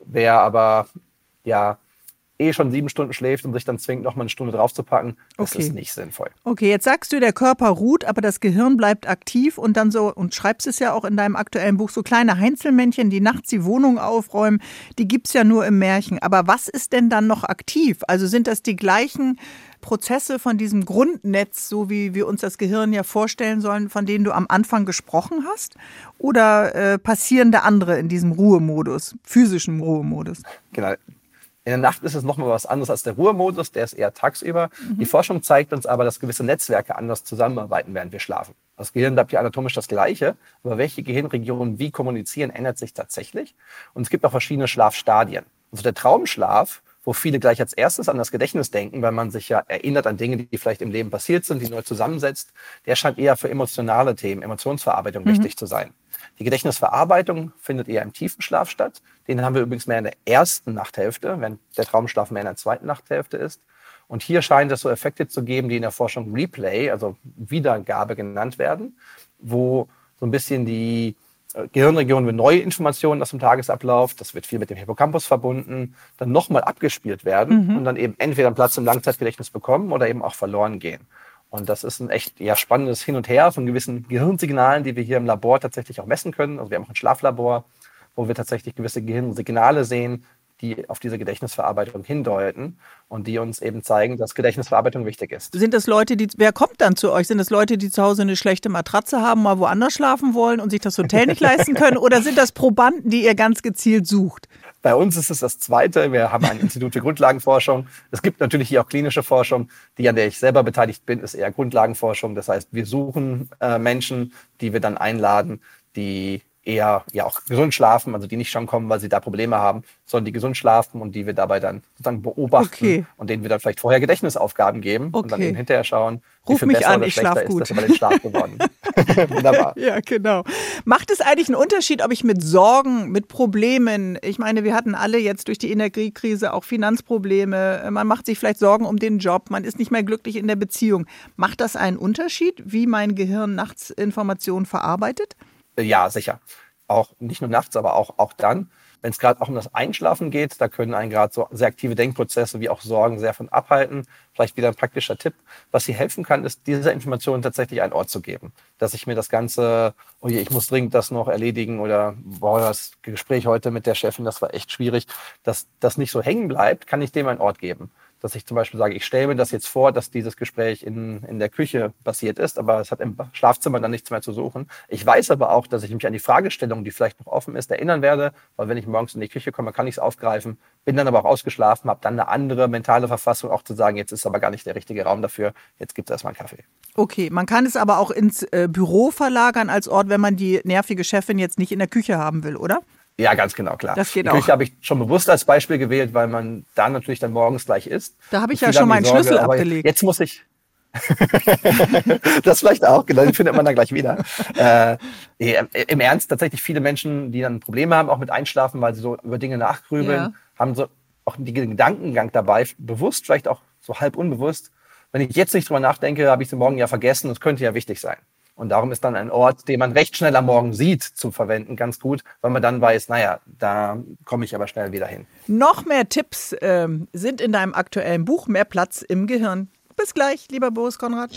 Wer aber ja eh schon sieben Stunden schläft und sich dann zwingt, noch mal eine Stunde draufzupacken, das Okay. ist nicht sinnvoll. Okay, jetzt sagst du, der Körper ruht, aber das Gehirn bleibt aktiv und dann so, und schreibst es ja auch in deinem aktuellen Buch, so kleine Heinzelmännchen, die nachts die Wohnung aufräumen, die gibt's ja nur im Märchen. Aber was ist denn dann noch aktiv? Also sind das die gleichen Prozesse von diesem Grundnetz, so wie wir uns das Gehirn ja vorstellen sollen, von denen du am Anfang gesprochen hast? Oder äh, passieren da andere in diesem Ruhemodus, physischen Ruhemodus? Genau. In der Nacht ist es nochmal was anderes als der Ruhemodus, der ist eher tagsüber. Die Forschung zeigt uns aber, dass gewisse Netzwerke anders zusammenarbeiten, während wir schlafen. Das Gehirn bleibt ja anatomisch das gleiche, aber welche Gehirnregionen wie kommunizieren, ändert sich tatsächlich. Und es gibt auch verschiedene Schlafstadien. Also der Traumschlaf, wo viele gleich als erstes an das Gedächtnis denken, weil man sich ja erinnert an Dinge, die vielleicht im Leben passiert sind, die neu zusammensetzt, der scheint eher für emotionale Themen, Emotionsverarbeitung wichtig zu sein. Die Gedächtnisverarbeitung findet eher im tiefen Schlaf statt. Den haben wir übrigens mehr in der ersten Nachthälfte, während der Traumschlaf mehr in der zweiten Nachthälfte ist. Und hier scheint es so Effekte zu geben, die in der Forschung Replay, also Wiedergabe genannt werden, wo so ein bisschen die äh, Gehirnregionen mit neue Informationen aus dem Tagesablauf, das wird viel mit dem Hippocampus verbunden, dann nochmal abgespielt werden und dann eben entweder einen Platz im Langzeitgedächtnis bekommen oder eben auch verloren gehen. Und das ist ein echt ja, spannendes Hin und Her von gewissen Gehirnsignalen, die wir hier im Labor tatsächlich auch messen können. Also wir haben auch ein Schlaflabor, wo wir tatsächlich gewisse Gehirnsignale sehen, die auf diese Gedächtnisverarbeitung hindeuten und die uns eben zeigen, dass Gedächtnisverarbeitung wichtig ist. Sind das Leute, die, wer kommt dann zu euch? Sind das Leute, die zu Hause eine schlechte Matratze haben, mal woanders schlafen wollen und sich das Hotel nicht leisten können? Oder sind das Probanden, die ihr ganz gezielt sucht? Bei uns ist es das Zweite. Wir haben ein Institut für Grundlagenforschung. Es gibt natürlich hier auch klinische Forschung. Die, an der ich selber beteiligt bin, ist eher Grundlagenforschung. Das heißt, wir suchen äh, Menschen, die wir dann einladen, die eher ja auch gesund schlafen, also die nicht schon kommen, weil sie da Probleme haben, sondern die gesund schlafen und die wir dabei dann sozusagen beobachten Okay. und denen wir dann vielleicht vorher Gedächtnisaufgaben geben und dann Okay. eben hinterher schauen, wie Ruf viel mich besser an, oder ich schlechter schlaf ist gut. das über den Schlaf geworden. Wunderbar. Ja, genau. Macht es eigentlich einen Unterschied, ob ich mit Sorgen, mit Problemen, ich meine, wir hatten alle jetzt durch die Energiekrise auch Finanzprobleme, man macht sich vielleicht Sorgen um den Job, man ist nicht mehr glücklich in der Beziehung. Macht das einen Unterschied, wie mein Gehirn nachts Informationen verarbeitet? Ja, sicher. Auch nicht nur nachts, aber auch, auch dann. Wenn es gerade auch um das Einschlafen geht, da können einen gerade so sehr aktive Denkprozesse wie auch Sorgen sehr von abhalten. Vielleicht wieder ein praktischer Tipp. Was hier helfen kann, ist, dieser Information tatsächlich einen Ort zu geben. Dass ich mir das Ganze, oh je, ich muss dringend das noch erledigen oder boah, das Gespräch heute mit der Chefin, das war echt schwierig, dass das nicht so hängen bleibt, kann ich dem einen Ort geben dass ich zum Beispiel sage, ich stelle mir das jetzt vor, dass dieses Gespräch in, in der Küche passiert ist, aber es hat im Schlafzimmer dann nichts mehr zu suchen. Ich weiß aber auch, dass ich mich an die Fragestellung, die vielleicht noch offen ist, erinnern werde, weil wenn ich morgens in die Küche komme, kann ich es aufgreifen, bin dann aber auch ausgeschlafen, habe dann eine andere mentale Verfassung, auch zu sagen, jetzt ist aber gar nicht der richtige Raum dafür, jetzt gibt es erstmal einen Kaffee. Okay, man kann es aber auch ins äh, Büro verlagern als Ort, wenn man die nervige Chefin jetzt nicht in der Küche haben will, oder? Ja, ganz genau, klar. Das geht die. Küche habe ich schon bewusst als Beispiel gewählt, weil man da natürlich dann morgens gleich isst. Da habe ich ja schon meinen Sorge, Schlüssel abgelegt. Jetzt muss ich. das vielleicht auch, genau, den findet man dann gleich wieder. Äh, Im Ernst, tatsächlich viele Menschen, die dann Probleme haben, auch mit Einschlafen, weil sie so über Dinge nachgrübeln, Ja. haben so auch den Gedankengang dabei, bewusst, vielleicht auch so halb unbewusst. Wenn ich jetzt nicht drüber nachdenke, habe ich es morgen ja vergessen, das könnte ja wichtig sein. Und darum ist dann ein Ort, den man recht schnell am Morgen sieht, zu verwenden, ganz gut, weil man dann weiß, naja, da komme ich aber schnell wieder hin. Noch mehr Tipps ähm, sind in deinem aktuellen Buch Mehr Platz im Gehirn. Bis gleich, lieber Boris Konrad.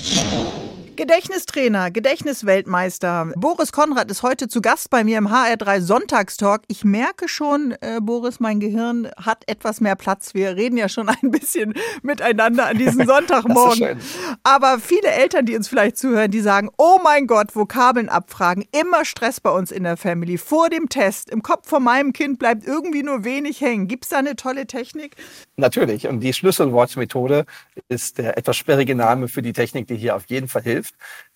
Gedächtnistrainer, Gedächtnisweltmeister. Boris Konrad ist heute zu Gast bei mir im HR3 Sonntagstalk. Ich merke schon, äh, Boris, mein Gehirn hat etwas mehr Platz. Wir reden ja schon ein bisschen miteinander an diesem Sonntagmorgen. Aber viele Eltern, die uns vielleicht zuhören, die sagen, oh mein Gott, Vokabeln abfragen, immer Stress bei uns in der Family. Vor dem Test, im Kopf von meinem Kind bleibt irgendwie nur wenig hängen. Gibt es da eine tolle Technik? Natürlich. Und die Schlüsselwortmethode ist der etwas sperrige Name für die Technik, die hier auf jeden Fall hilft,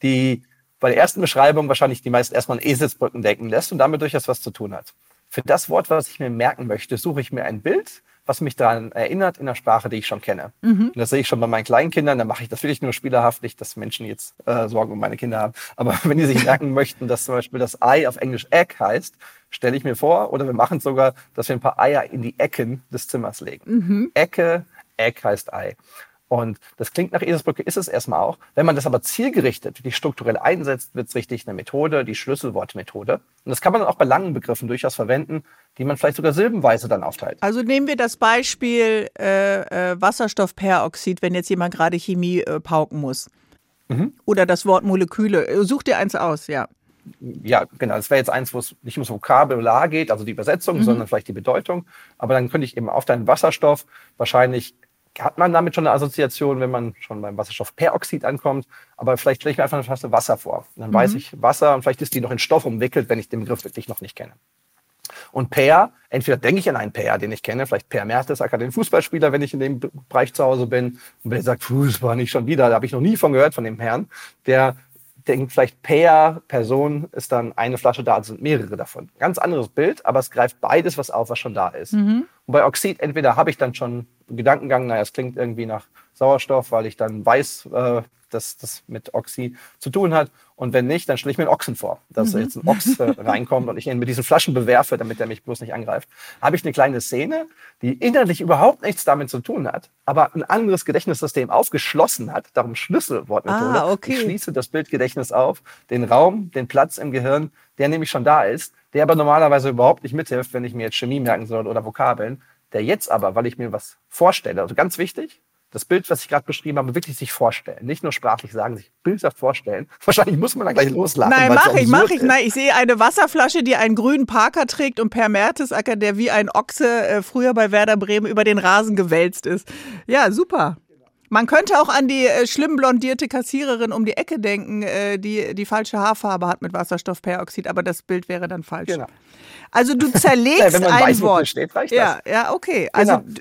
die bei der ersten Beschreibung wahrscheinlich die meisten erstmal an Eselsbrücken denken lässt und damit durchaus was zu tun hat. Für das Wort, was ich mir merken möchte, suche ich mir ein Bild, was mich daran erinnert in der Sprache, die ich schon kenne. Mhm. Und das sehe ich schon bei meinen kleinen Kindern, da mache ich das wirklich nur spielerhaft, nicht, dass Menschen jetzt äh, Sorgen um meine Kinder haben. Aber wenn die sich merken möchten, dass zum Beispiel das Ei auf Englisch Egg heißt, stelle ich mir vor, oder wir machen es sogar, dass wir ein paar Eier in die Ecken des Zimmers legen. Mhm. Ecke, Egg heißt Ei. Und das klingt nach Eselsbrücke, ist es erstmal auch. Wenn man das aber zielgerichtet, die strukturell einsetzt, wird es richtig eine Methode, die Schlüsselwortmethode. Und das kann man dann auch bei langen Begriffen durchaus verwenden, die man vielleicht sogar silbenweise dann aufteilt. Also nehmen wir das Beispiel äh, äh, Wasserstoffperoxid, wenn jetzt jemand gerade Chemie äh, pauken muss. Mhm. Oder das Wort Moleküle. Such dir eins aus, ja. Ja, genau. Das wäre jetzt eins, wo es nicht ums Vokabular geht, also die Übersetzung, mhm. sondern vielleicht die Bedeutung. Aber dann könnte ich eben auf deinen Wasserstoff wahrscheinlich hat man damit schon eine Assoziation, wenn man schon beim Wasserstoffperoxid ankommt. Aber vielleicht stelle ich mir einfach eine Flasche Wasser vor. Und dann mhm. weiß ich Wasser und vielleicht ist die noch in Stoff umwickelt, wenn ich den Begriff wirklich noch nicht kenne. Und Per, entweder denke ich an einen Per, den ich kenne, vielleicht Per Mertesacker, den Fußballspieler, wenn ich in dem Bereich zu Hause bin. Und wenn er sagt, Fußball nicht schon wieder, da habe ich noch nie von gehört von dem Herrn, der denkt vielleicht per Person ist dann eine Flasche da, also sind mehrere davon. Ganz anderes Bild, aber es greift beides was auf, was schon da ist. Mhm. Und bei Oxid entweder habe ich dann schon Gedankengang, naja, es klingt irgendwie nach Sauerstoff, weil ich dann weiß, äh, dass das mit Oxy zu tun hat. Und wenn nicht, dann stelle ich mir einen Ochsen vor, dass mhm. jetzt ein Ochs äh, reinkommt und ich ihn mit diesen Flaschen bewerfe, damit er mich bloß nicht angreift. Habe ich eine kleine Szene, die innerlich überhaupt nichts damit zu tun hat, aber ein anderes Gedächtnissystem aufgeschlossen hat, darum Schlüsselwortmethode. Ah, okay. Ich schließe das Bildgedächtnis auf, den Raum, den Platz im Gehirn, der nämlich schon da ist, der aber normalerweise überhaupt nicht mithilft, wenn ich mir jetzt Chemie merken soll oder Vokabeln, der jetzt aber, weil ich mir was vorstelle, also ganz wichtig, das Bild, was ich gerade beschrieben habe, wirklich sich vorstellen. Nicht nur sprachlich sagen, sich bildhaft vorstellen. Wahrscheinlich muss man dann gleich loslachen. Nein, mach ich, mach ich. Nein, ich sehe eine Wasserflasche, die einen grünen Parker trägt und Per Mertesacker, der wie ein Ochse äh, früher bei Werder Bremen über den Rasen gewälzt ist. Ja, super. Man könnte auch an die äh, schlimm blondierte Kassiererin um die Ecke denken, äh, die die falsche Haarfarbe hat mit Wasserstoffperoxid, aber das Bild wäre dann falsch. Genau. Also du zerlegst ja, ein weiß, Wort. Steht, reicht ja, das. ja, okay. Also genau.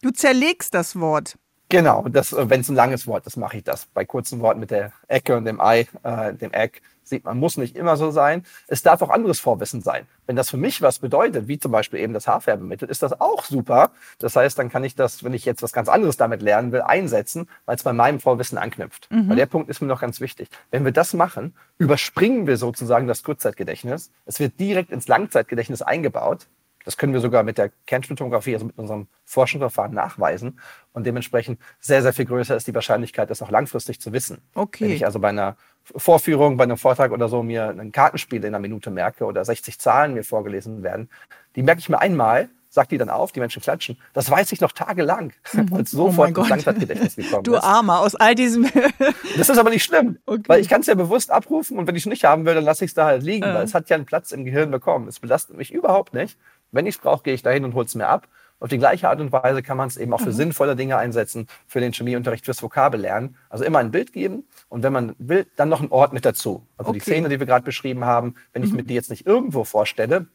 du zerlegst das Wort. Genau, wenn es ein langes Wort ist, mache ich das. Bei kurzen Worten mit der Ecke und dem Ei, äh, dem Eck, sieht man, muss nicht immer so sein. Es darf auch anderes Vorwissen sein. Wenn das für mich was bedeutet, wie zum Beispiel eben das Haarfärbemittel, ist das auch super. Das heißt, dann kann ich das, wenn ich jetzt was ganz anderes damit lernen will, einsetzen, weil es bei meinem Vorwissen anknüpft. Mhm. Weil der Punkt ist mir noch ganz wichtig. Wenn wir das machen, überspringen wir sozusagen das Kurzzeitgedächtnis. Es wird direkt ins Langzeitgedächtnis eingebaut. Das können wir sogar mit der Kernspintomographie, also mit unserem Forschungsverfahren nachweisen. Und dementsprechend sehr, sehr viel größer ist die Wahrscheinlichkeit, das auch langfristig zu wissen. Okay. Wenn ich also bei einer Vorführung, bei einem Vortrag oder so mir ein Kartenspiel in einer Minute merke oder 60 Zahlen mir vorgelesen werden, die merke ich mir einmal, sag die dann auf, die Menschen klatschen. Das weiß ich noch tagelang, mhm. als sofort oh ins Langzeitgedächtnis gekommen Du Armer, aus all diesem... das ist aber nicht schlimm, okay. weil ich kann es ja bewusst abrufen und wenn ich es nicht haben will, dann lasse ich es da halt liegen, äh. weil es hat ja einen Platz im Gehirn bekommen. Es belastet mich überhaupt nicht. Wenn ich es brauche, gehe ich dahin und hole es mir ab. Auf die gleiche Art und Weise kann man es eben auch für mhm. sinnvolle Dinge einsetzen, für den Chemieunterricht, fürs Vokabellernen. Also immer ein Bild geben und wenn man will, dann noch einen Ort mit dazu. Also okay. die Szene, die wir gerade beschrieben haben, wenn mhm. ich mir die jetzt nicht irgendwo vorstelle,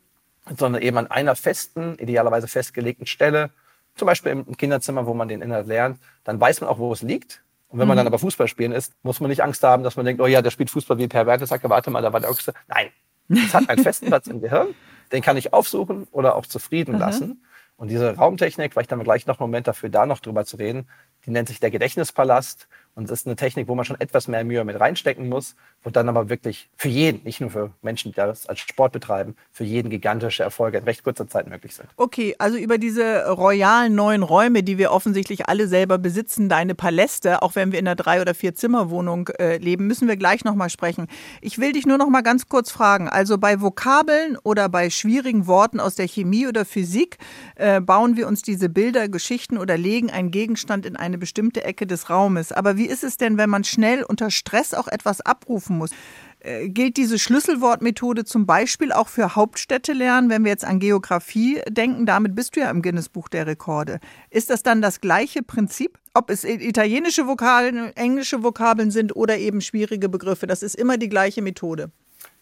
sondern eben an einer festen, idealerweise festgelegten Stelle, zum Beispiel im Kinderzimmer, wo man den Inhalt lernt, dann weiß man auch, wo es liegt. Und wenn man mhm. dann aber Fußball spielen ist, muss man nicht Angst haben, dass man denkt, oh ja, der spielt Fußball wie Per Mertesacker, warte mal, da war der Ochse. Nein, es hat einen festen Platz im Gehirn den kann ich aufsuchen oder auch zufrieden lassen. Und diese Raumtechnik, vielleicht haben wir gleich noch einen Moment dafür, da noch drüber zu reden, die nennt sich der Gedächtnispalast. Und das ist eine Technik, wo man schon etwas mehr Mühe mit reinstecken muss, wo dann aber wirklich für jeden, nicht nur für Menschen, die das als Sport betreiben, für jeden gigantische Erfolge in recht kurzer Zeit möglich sind. Okay, also über diese royalen neuen Räume, die wir offensichtlich alle selber besitzen, deine Paläste, auch wenn wir in einer drei oder vier Zimmerwohnung äh, leben, müssen wir gleich nochmal sprechen. Ich will dich nur noch mal ganz kurz fragen. Also bei Vokabeln oder bei schwierigen Worten aus der Chemie oder Physik äh, bauen wir uns diese Bilder, Geschichten oder legen einen Gegenstand in eine bestimmte Ecke des Raumes. Aber wie ist es denn, wenn man schnell unter Stress auch etwas abrufen muss? Äh, gilt diese Schlüsselwortmethode zum Beispiel auch für Hauptstädte lernen, wenn wir jetzt an Geografie denken? Damit bist du ja im Guinness-Buch der Rekorde. Ist das dann das gleiche Prinzip? Ob es italienische Vokabeln, englische Vokabeln sind oder eben schwierige Begriffe, das ist immer die gleiche Methode.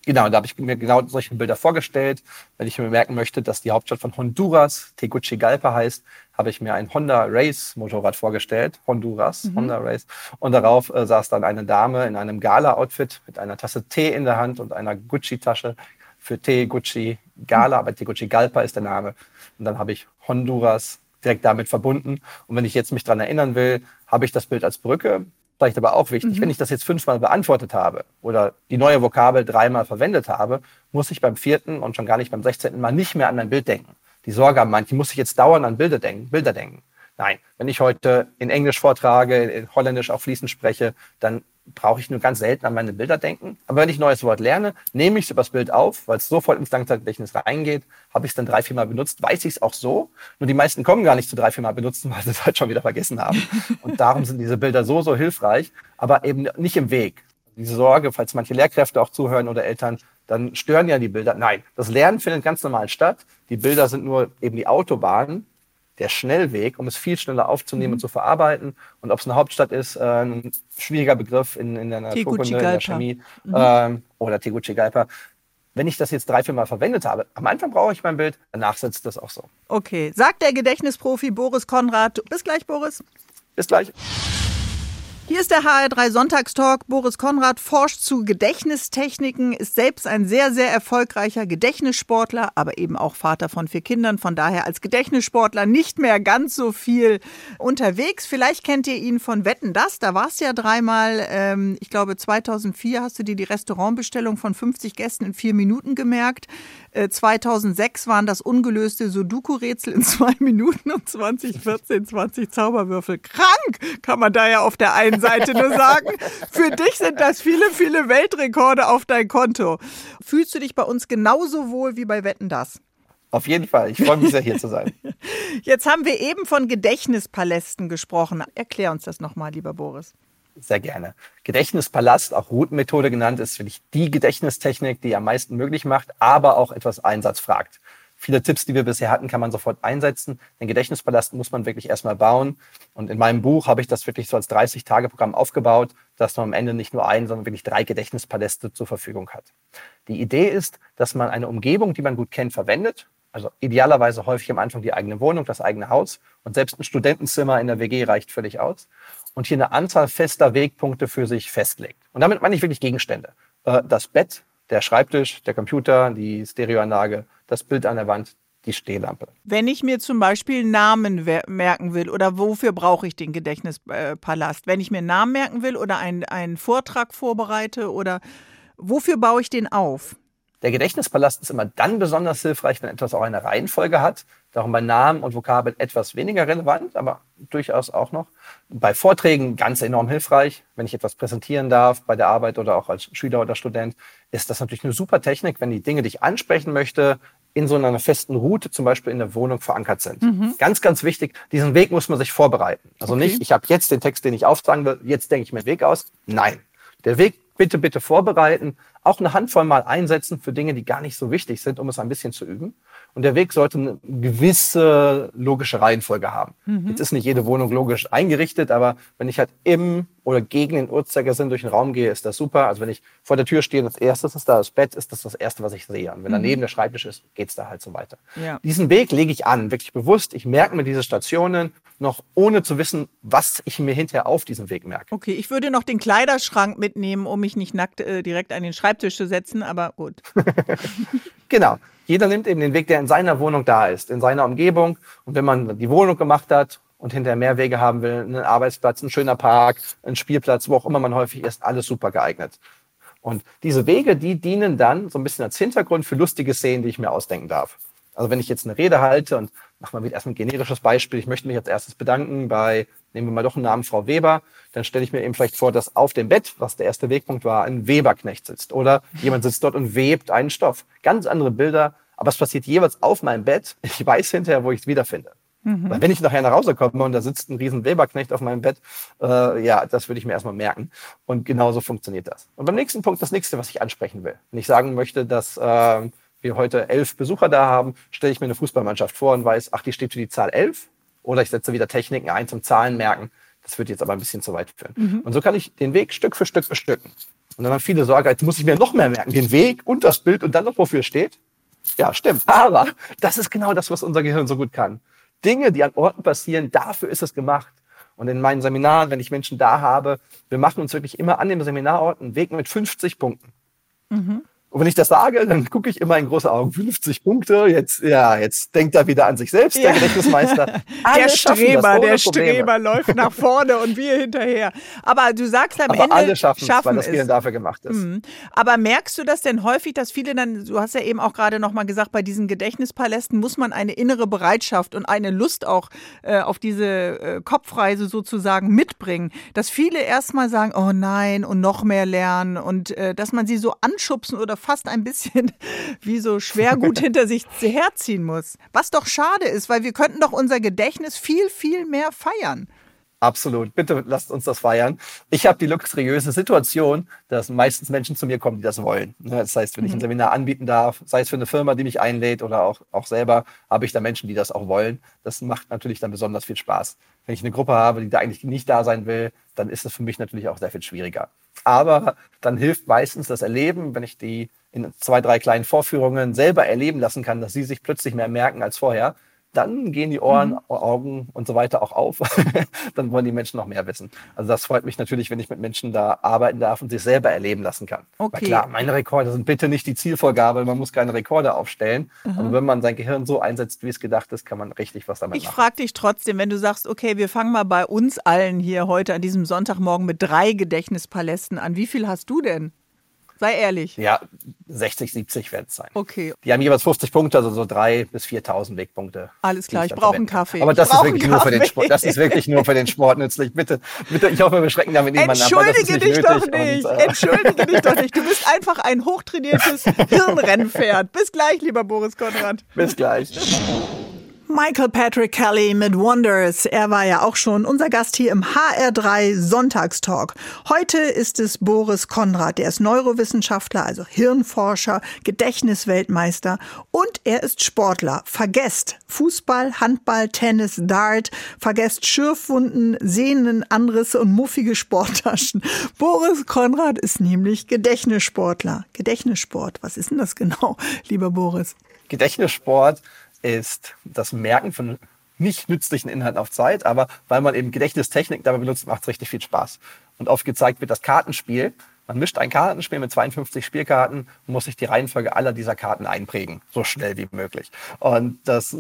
Genau, da habe ich mir genau solche Bilder vorgestellt. Wenn ich mir merken möchte, dass die Hauptstadt von Honduras Tegucigalpa heißt, habe ich mir ein Honda Race Motorrad vorgestellt, Honduras, mhm. Honda Race. Und darauf äh, saß dann eine Dame in einem Gala-Outfit mit einer Tasse Tee in der Hand und einer Gucci-Tasche für Tee, Gucci, Gala, aber Tegucigalpa ist der Name. Und dann habe ich Honduras direkt damit verbunden. Und wenn ich jetzt mich dran erinnern will, habe ich das Bild als Brücke. Vielleicht aber auch wichtig, mhm. wenn ich das jetzt fünfmal beantwortet habe oder die neue Vokabel dreimal verwendet habe, muss ich beim vierten und schon gar nicht beim sechzehnten Mal nicht mehr an mein Bild denken. Die Sorge haben manche, muss ich jetzt dauernd an Bilder denken, Bilder denken. Nein, wenn ich heute in Englisch vortrage, in Holländisch auch fließend spreche, dann brauche ich nur ganz selten an meine Bilder denken. Aber wenn ich ein neues Wort lerne, nehme ich es übers Bild auf, weil es sofort ins Langzeitgedächtnis reingeht, habe ich es dann drei, vier Mal benutzt, weiß ich es auch so. Nur die meisten kommen gar nicht zu drei, vier Mal benutzen, weil sie es halt schon wieder vergessen haben. Und darum sind diese Bilder so, so hilfreich, aber eben nicht im Weg. Diese Sorge, falls manche Lehrkräfte auch zuhören oder Eltern, dann stören ja die Bilder. Nein, das Lernen findet ganz normal statt. Die Bilder sind nur eben die Autobahn, der Schnellweg, um es viel schneller aufzunehmen mhm. und zu verarbeiten. Und ob es eine Hauptstadt ist, äh, ein schwieriger Begriff in, in der Naturkunde, in der Chemie mhm. ähm, oder Tegucigalpa. Wenn ich das jetzt drei, vier Mal verwendet habe, am Anfang brauche ich mein Bild, danach sitzt das auch so. Okay, sagt der Gedächtnisprofi Boris Konrad. Bis gleich, Boris. Bis gleich. Hier ist der HR3 Sonntagstalk. Boris Konrad forscht zu Gedächtnistechniken, ist selbst ein sehr, sehr erfolgreicher Gedächtnissportler, aber eben auch Vater von vier Kindern. Von daher als Gedächtnissportler nicht mehr ganz so viel unterwegs. Vielleicht kennt ihr ihn von Wetten das. Da warst du ja dreimal. Ähm, ich glaube, 2004 hast du dir die Restaurantbestellung von 50 Gästen in vier Minuten gemerkt. 2006 äh, waren das ungelöste Sudoku-Rätsel in zwei Minuten und 2014 20 Zauberwürfel. Krank, kann man da ja auf der einen Seite nur sagen. Für dich sind das viele, viele Weltrekorde auf dein Konto. Fühlst du dich bei uns genauso wohl wie bei Wetten das? Auf jeden Fall. Ich freue mich sehr, hier zu sein. Jetzt haben wir eben von Gedächtnispalästen gesprochen. Erklär uns das nochmal, lieber Boris. Sehr gerne. Gedächtnispalast, auch Routenmethode genannt, ist wirklich die Gedächtnistechnik, die am meisten möglich macht, aber auch etwas Einsatz fragt. Viele Tipps, die wir bisher hatten, kann man sofort einsetzen. Den Gedächtnispalast muss man wirklich erstmal bauen. Und in meinem Buch habe ich das wirklich so als 30-Tage-Programm aufgebaut, dass man am Ende nicht nur ein, sondern wirklich drei Gedächtnispaläste zur Verfügung hat. Die Idee ist, dass man eine Umgebung, die man gut kennt, verwendet. Also idealerweise häufig am Anfang die eigene Wohnung, das eigene Haus. Und selbst ein Studentenzimmer in der WG reicht völlig aus und hier eine Anzahl fester Wegpunkte für sich festlegt. Und damit meine ich wirklich Gegenstände. Äh, das Bett, der Schreibtisch, der Computer, die Stereoanlage, das Bild an der Wand, die Stehlampe. Wenn ich mir zum Beispiel Namen merken will oder wofür brauche ich den Gedächtnispalast? Wenn ich mir Namen merken will oder einen, einen Vortrag vorbereite oder wofür baue ich den auf? Der Gedächtnispalast ist immer dann besonders hilfreich, wenn etwas auch eine Reihenfolge hat. Darum bei Namen und Vokabeln etwas weniger relevant, aber durchaus auch noch. Bei Vorträgen ganz enorm hilfreich. Wenn ich etwas präsentieren darf, bei der Arbeit oder auch als Schüler oder Student, ist das natürlich eine super Technik, wenn die Dinge, die ich ansprechen möchte, in so einer festen Route, zum Beispiel in der Wohnung, verankert sind. Mhm. Ganz, ganz wichtig, diesen Weg muss man sich vorbereiten. Also okay. nicht, ich habe jetzt den Text, den ich aufsagen will, jetzt denke ich mir den Weg aus. Nein. Der Weg bitte, bitte vorbereiten, auch eine Handvoll mal einsetzen für Dinge, die gar nicht so wichtig sind, um es ein bisschen zu üben. Und der Weg sollte eine gewisse logische Reihenfolge haben. Mhm. Jetzt ist nicht jede Wohnung logisch eingerichtet, aber wenn ich halt im oder gegen den Uhrzeigersinn durch den Raum gehe, ist das super. Also wenn ich vor der Tür stehe, das erste ist da das Bett, ist das das erste, was ich sehe. Und wenn mhm. daneben der Schreibtisch ist, geht's da halt so weiter. Ja. Diesen Weg lege ich an, wirklich bewusst. Ich merke mir diese Stationen noch ohne zu wissen, was ich mir hinterher auf diesem Weg merke. Okay, ich würde noch den Kleiderschrank mitnehmen, um mich nicht nackt äh, direkt an den Schreibtisch zu setzen, aber gut. genau. Jeder nimmt eben den Weg, der in seiner Wohnung da ist, in seiner Umgebung. Und wenn man die Wohnung gemacht hat und hinterher mehr Wege haben will, einen Arbeitsplatz, ein schöner Park, ein Spielplatz, wo auch immer man häufig ist, alles super geeignet. Und diese Wege, die dienen dann so ein bisschen als Hintergrund für lustige Szenen, die ich mir ausdenken darf. Also wenn ich jetzt eine Rede halte und mach mal wieder erstmal ein generisches Beispiel, ich möchte mich als erstes bedanken bei, nehmen wir mal doch einen Namen, Frau Weber, dann stelle ich mir eben vielleicht vor, dass auf dem Bett, was der erste Wegpunkt war, ein Weberknecht sitzt oder jemand sitzt dort und webt einen Stoff. Ganz andere Bilder, aber es passiert jeweils auf meinem Bett. Ich weiß hinterher, wo ich es wiederfinde. Mhm. Wenn ich nachher nach Hause komme und da sitzt ein riesen Weberknecht auf meinem Bett, äh, ja, das würde ich mir erstmal merken. Und genauso funktioniert das. Und beim nächsten Punkt, das nächste, was ich ansprechen will. Wenn ich sagen möchte, dass äh, wir heute elf Besucher da haben, stelle ich mir eine Fußballmannschaft vor und weiß, ach, die steht für die Zahl elf. Oder ich setze wieder Techniken ein zum Zahlen merken. Das wird jetzt aber ein bisschen zu weit führen. Mhm. Und so kann ich den Weg Stück für Stück bestücken. Und dann haben viele Sorge, jetzt muss ich mir noch mehr merken, den Weg und das Bild und dann noch wofür es steht. Ja, stimmt. Aber das ist genau das, was unser Gehirn so gut kann. Dinge, die an Orten passieren, dafür ist es gemacht. Und in meinen Seminaren, wenn ich Menschen da habe, wir machen uns wirklich immer an dem Seminarort einen Weg mit 50 Punkten. Mhm. Und wenn ich das sage, dann gucke ich immer in große Augen. 50 Punkte. Jetzt, ja, jetzt denkt er wieder an sich selbst, ja. der Gedächtnismeister. der Streber, der Streber läuft nach vorne und wir hinterher. Aber du sagst am Aber Ende, alle schaffen es, weil das Gehirn dafür gemacht ist. Mhm. Aber merkst du das denn häufig, dass viele dann, du hast ja eben auch gerade nochmal gesagt, bei diesen Gedächtnispalästen muss man eine innere Bereitschaft und eine Lust auch äh, auf diese äh, Kopfreise sozusagen mitbringen, dass viele erstmal sagen, oh nein, und noch mehr lernen und äh, dass man sie so anschubsen oder fast ein bisschen wie so Schwergut hinter sich herziehen muss. Was doch schade ist, weil wir könnten doch unser Gedächtnis viel, viel mehr feiern. Absolut. Bitte lasst uns das feiern. Ich habe die luxuriöse Situation, dass meistens Menschen zu mir kommen, die das wollen. Das heißt, wenn ich ein mhm. Seminar anbieten darf, sei es für eine Firma, die mich einlädt oder auch, auch selber, habe ich da Menschen, die das auch wollen. Das macht natürlich dann besonders viel Spaß. Wenn ich eine Gruppe habe, die da eigentlich nicht da sein will, dann ist es für mich natürlich auch sehr viel schwieriger. Aber dann hilft meistens das Erleben, wenn ich die in zwei, drei kleinen Vorführungen selber erleben lassen kann, dass sie sich plötzlich mehr merken als vorher, dann gehen die Ohren, mhm. Augen und so weiter auch auf. dann wollen die Menschen noch mehr wissen. Also das freut mich natürlich, wenn ich mit Menschen da arbeiten darf und sich selber erleben lassen kann. Okay. Weil klar, meine Rekorde sind bitte nicht die Zielvorgabe, man muss keine Rekorde aufstellen. Mhm. Aber wenn man sein Gehirn so einsetzt, wie es gedacht ist, kann man richtig was damit ich machen. Ich frage dich trotzdem, wenn du sagst, okay, wir fangen mal bei uns allen hier heute an diesem Sonntagmorgen mit drei Gedächtnispalästen an. Wie viel hast du denn? Sei ehrlich. Ja, 60, 70 werden es sein. Okay. Die haben jeweils 50 Punkte, also so 3.000 bis 4.000 Wegpunkte. Alles klar, ich, ich brauche einen Kaffee. Aber das ist, wirklich nur für den Sport, das ist wirklich nur für den Sport nützlich. Bitte, bitte ich hoffe, wir schrecken damit niemanden ab. Entschuldige dich doch nicht. Und, äh Entschuldige dich doch nicht. Du bist einfach ein hochtrainiertes Hirnrennpferd. Bis gleich, lieber Boris Konrad. Bis gleich. Michael Patrick Kelly mit Wonders. Er war ja auch schon unser Gast hier im HR3 Sonntagstalk. Heute ist es Boris Konrad. Der ist Neurowissenschaftler, also Hirnforscher, Gedächtnisweltmeister und er ist Sportler. Vergesst Fußball, Handball, Tennis, Dart. Vergesst Schürfwunden, Sehnenanrisse und muffige Sporttaschen. Boris Konrad ist nämlich Gedächtnissportler. Gedächtnissport. Was ist denn das genau, lieber Boris? Gedächtnissport ist das Merken von nicht nützlichen Inhalten auf Zeit, aber weil man eben Gedächtnistechnik dabei benutzt, macht es richtig viel Spaß. Und oft gezeigt wird das Kartenspiel. Man mischt ein Kartenspiel mit 52 Spielkarten und muss sich die Reihenfolge aller dieser Karten einprägen, so schnell wie möglich. Und das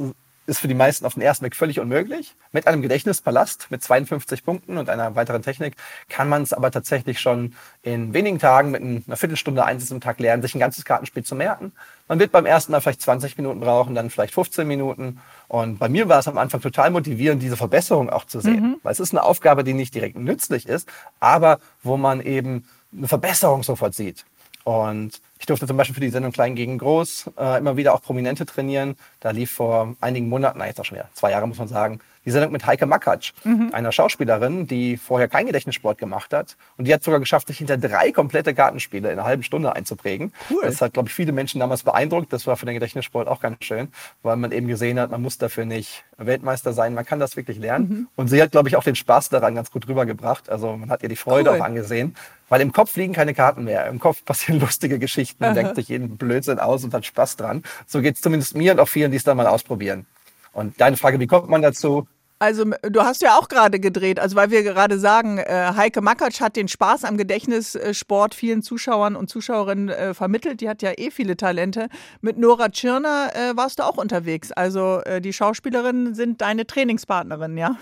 ist für die meisten auf den ersten Blick völlig unmöglich. Mit einem Gedächtnispalast mit 52 Punkten und einer weiteren Technik kann man es aber tatsächlich schon in wenigen Tagen mit einer Viertelstunde Einsatz am Tag lernen, sich ein ganzes Kartenspiel zu merken. Man wird beim ersten Mal vielleicht 20 Minuten brauchen, dann vielleicht 15 Minuten. Und bei mir war es am Anfang total motivierend, diese Verbesserung auch zu sehen. Mhm. Weil es ist eine Aufgabe, die nicht direkt nützlich ist, aber wo man eben eine Verbesserung sofort sieht. Und ich durfte zum Beispiel für die Sendung Klein gegen Groß äh, immer wieder auch Prominente trainieren. Da lief vor einigen Monaten, na jetzt auch schon wieder zwei Jahre muss man sagen, die Sendung mit Heike Makatsch, mhm. einer Schauspielerin, die vorher keinen Gedächtnissport gemacht hat. Und die hat sogar geschafft, sich hinter drei komplette Gartenspiele in einer halben Stunde einzuprägen. Cool. Das hat, glaube ich, viele Menschen damals beeindruckt. Das war für den Gedächtnissport auch ganz schön, weil man eben gesehen hat, man muss dafür nicht Weltmeister sein, man kann das wirklich lernen. Mhm. Und sie hat, glaube ich, auch den Spaß daran ganz gut rübergebracht. Also man hat ihr die Freude cool. auch angesehen. Weil im Kopf liegen keine Karten mehr. Im Kopf passieren lustige Geschichten, man denkt sich jeden Blödsinn aus und hat Spaß dran. So geht es zumindest mir und auch vielen, die es dann mal ausprobieren. Und deine Frage, wie kommt man dazu? Also du hast ja auch gerade gedreht, also weil wir gerade sagen, äh, Heike Makatsch hat den Spaß am Gedächtnissport vielen Zuschauern und Zuschauerinnen äh, vermittelt. Die hat ja eh viele Talente. Mit Nora Tschirner äh, warst du auch unterwegs. Also äh, die Schauspielerinnen sind deine Trainingspartnerin, ja?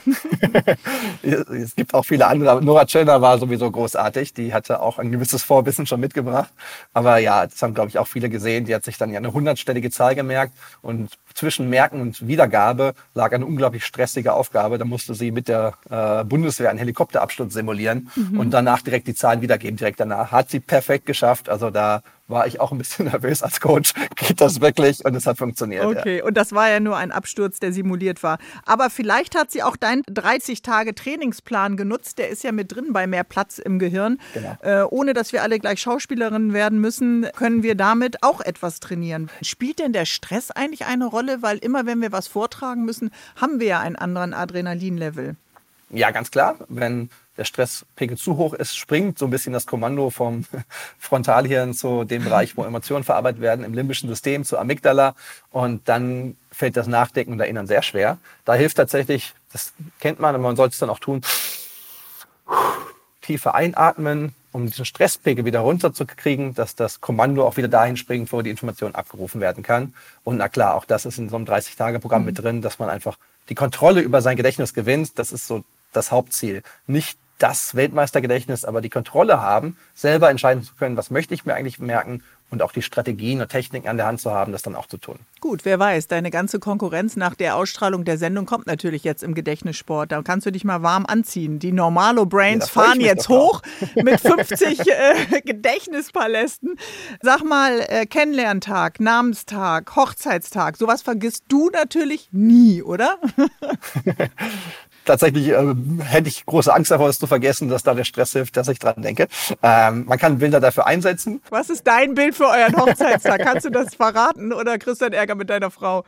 es gibt auch viele andere. Nora Tschirner war sowieso großartig. Die hatte auch ein gewisses Vorwissen schon mitgebracht. Aber ja, das haben, glaube ich, auch viele gesehen. Die hat sich dann ja eine hundertstellige Zahl gemerkt und zwischen Merken und Wiedergabe lag eine unglaublich stressige Aufgabe. Da musste sie mit der äh, Bundeswehr einen Helikopterabsturz simulieren mhm. und danach direkt die Zahlen wiedergeben, direkt danach. Hat sie perfekt geschafft. Also da war ich auch ein bisschen nervös als Coach. Geht das wirklich? Und es hat funktioniert. Okay, ja. und das war ja nur ein Absturz, der simuliert war. Aber vielleicht hat sie auch deinen 30-Tage-Trainingsplan genutzt. Der ist ja mit drin bei mehr Platz im Gehirn. Genau. Äh, ohne dass wir alle gleich Schauspielerinnen werden müssen, können wir damit auch etwas trainieren. Spielt denn der Stress eigentlich eine Rolle? Weil immer, wenn wir was vortragen müssen, haben wir ja einen anderen Adrenalinlevel. Ja, ganz klar. Wenn der Stresspegel zu hoch ist, springt so ein bisschen das Kommando vom Frontalhirn zu dem Bereich, wo Emotionen verarbeitet werden, im limbischen System, zur Amygdala. Und dann fällt das Nachdenken und Erinnern sehr schwer. Da hilft tatsächlich, das kennt man, und man sollte es dann auch tun, tiefer einatmen um diesen Stresspegel wieder runterzukriegen, dass das Kommando auch wieder dahin springt, wo die Information abgerufen werden kann. Und na klar, auch das ist in so einem 30-Tage-Programm mhm. mit drin, dass man einfach die Kontrolle über sein Gedächtnis gewinnt. Das ist so das Hauptziel. Nicht das Weltmeistergedächtnis, aber die Kontrolle haben, selber entscheiden zu können, was möchte ich mir eigentlich merken und auch die Strategien und Techniken an der Hand zu haben, das dann auch zu tun. Gut, wer weiß, deine ganze Konkurrenz nach der Ausstrahlung der Sendung kommt natürlich jetzt im Gedächtnissport. Da kannst du dich mal warm anziehen. Die Normalo Brains ja, fahren jetzt hoch mit 50 äh, Gedächtnispalästen. Sag mal, äh, Kennenlerntag, Namenstag, Hochzeitstag, sowas vergisst du natürlich nie, oder? tatsächlich äh, hätte ich große Angst davor, es zu vergessen, dass da der Stress hilft, dass ich dran denke. Ähm, man kann Bilder dafür einsetzen. Was ist dein Bild für euren Hochzeitstag? Kannst du das verraten oder kriegst du einen Ärger mit deiner Frau?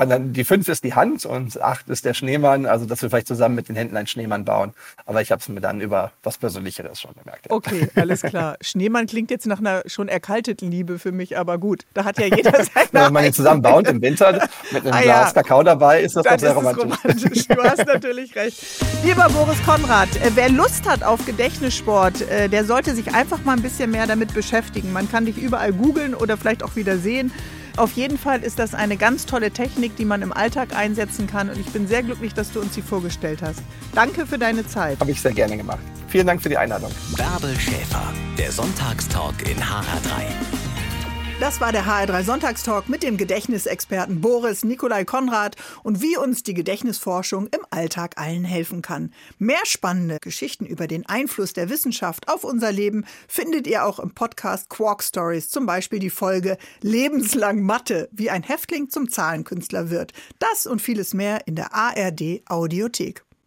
Ja, dann die fünf ist die Hand und acht ist der Schneemann. Also, dass wir vielleicht zusammen mit den Händen einen Schneemann bauen. Aber ich habe es mir dann über was Persönlicheres schon gemerkt. Ja. Okay, alles klar. Schneemann klingt jetzt nach einer schon erkalteten Liebe für mich, aber gut. Da hat ja jeder seine. Wenn man ihn zusammen baut im Winter mit einem ah, Glas ja. Kakao dabei, ist das, das doch sehr romantisch. romantisch. Du hast natürlich recht. Lieber Boris Konrad, äh, wer Lust hat auf Gedächtnissport, äh, der sollte sich einfach mal ein bisschen mehr damit beschäftigen. Man kann dich überall googeln oder vielleicht auch wieder sehen. Auf jeden Fall ist das eine ganz tolle Technik, die man im Alltag einsetzen kann und ich bin sehr glücklich, dass du uns sie vorgestellt hast. Danke für deine Zeit. Habe ich sehr gerne gemacht. Vielen Dank für die Einladung. Bärbel Schäfer, der Sonntagstalk in HR3. Das war der HR3 Sonntagstalk mit dem Gedächtnisexperten Boris Nikolai Konrad und wie uns die Gedächtnisforschung im Alltag allen helfen kann. Mehr spannende Geschichten über den Einfluss der Wissenschaft auf unser Leben findet ihr auch im Podcast Quark Stories, zum Beispiel die Folge Lebenslang Mathe, wie ein Häftling zum Zahlenkünstler wird. Das und vieles mehr in der ARD Audiothek.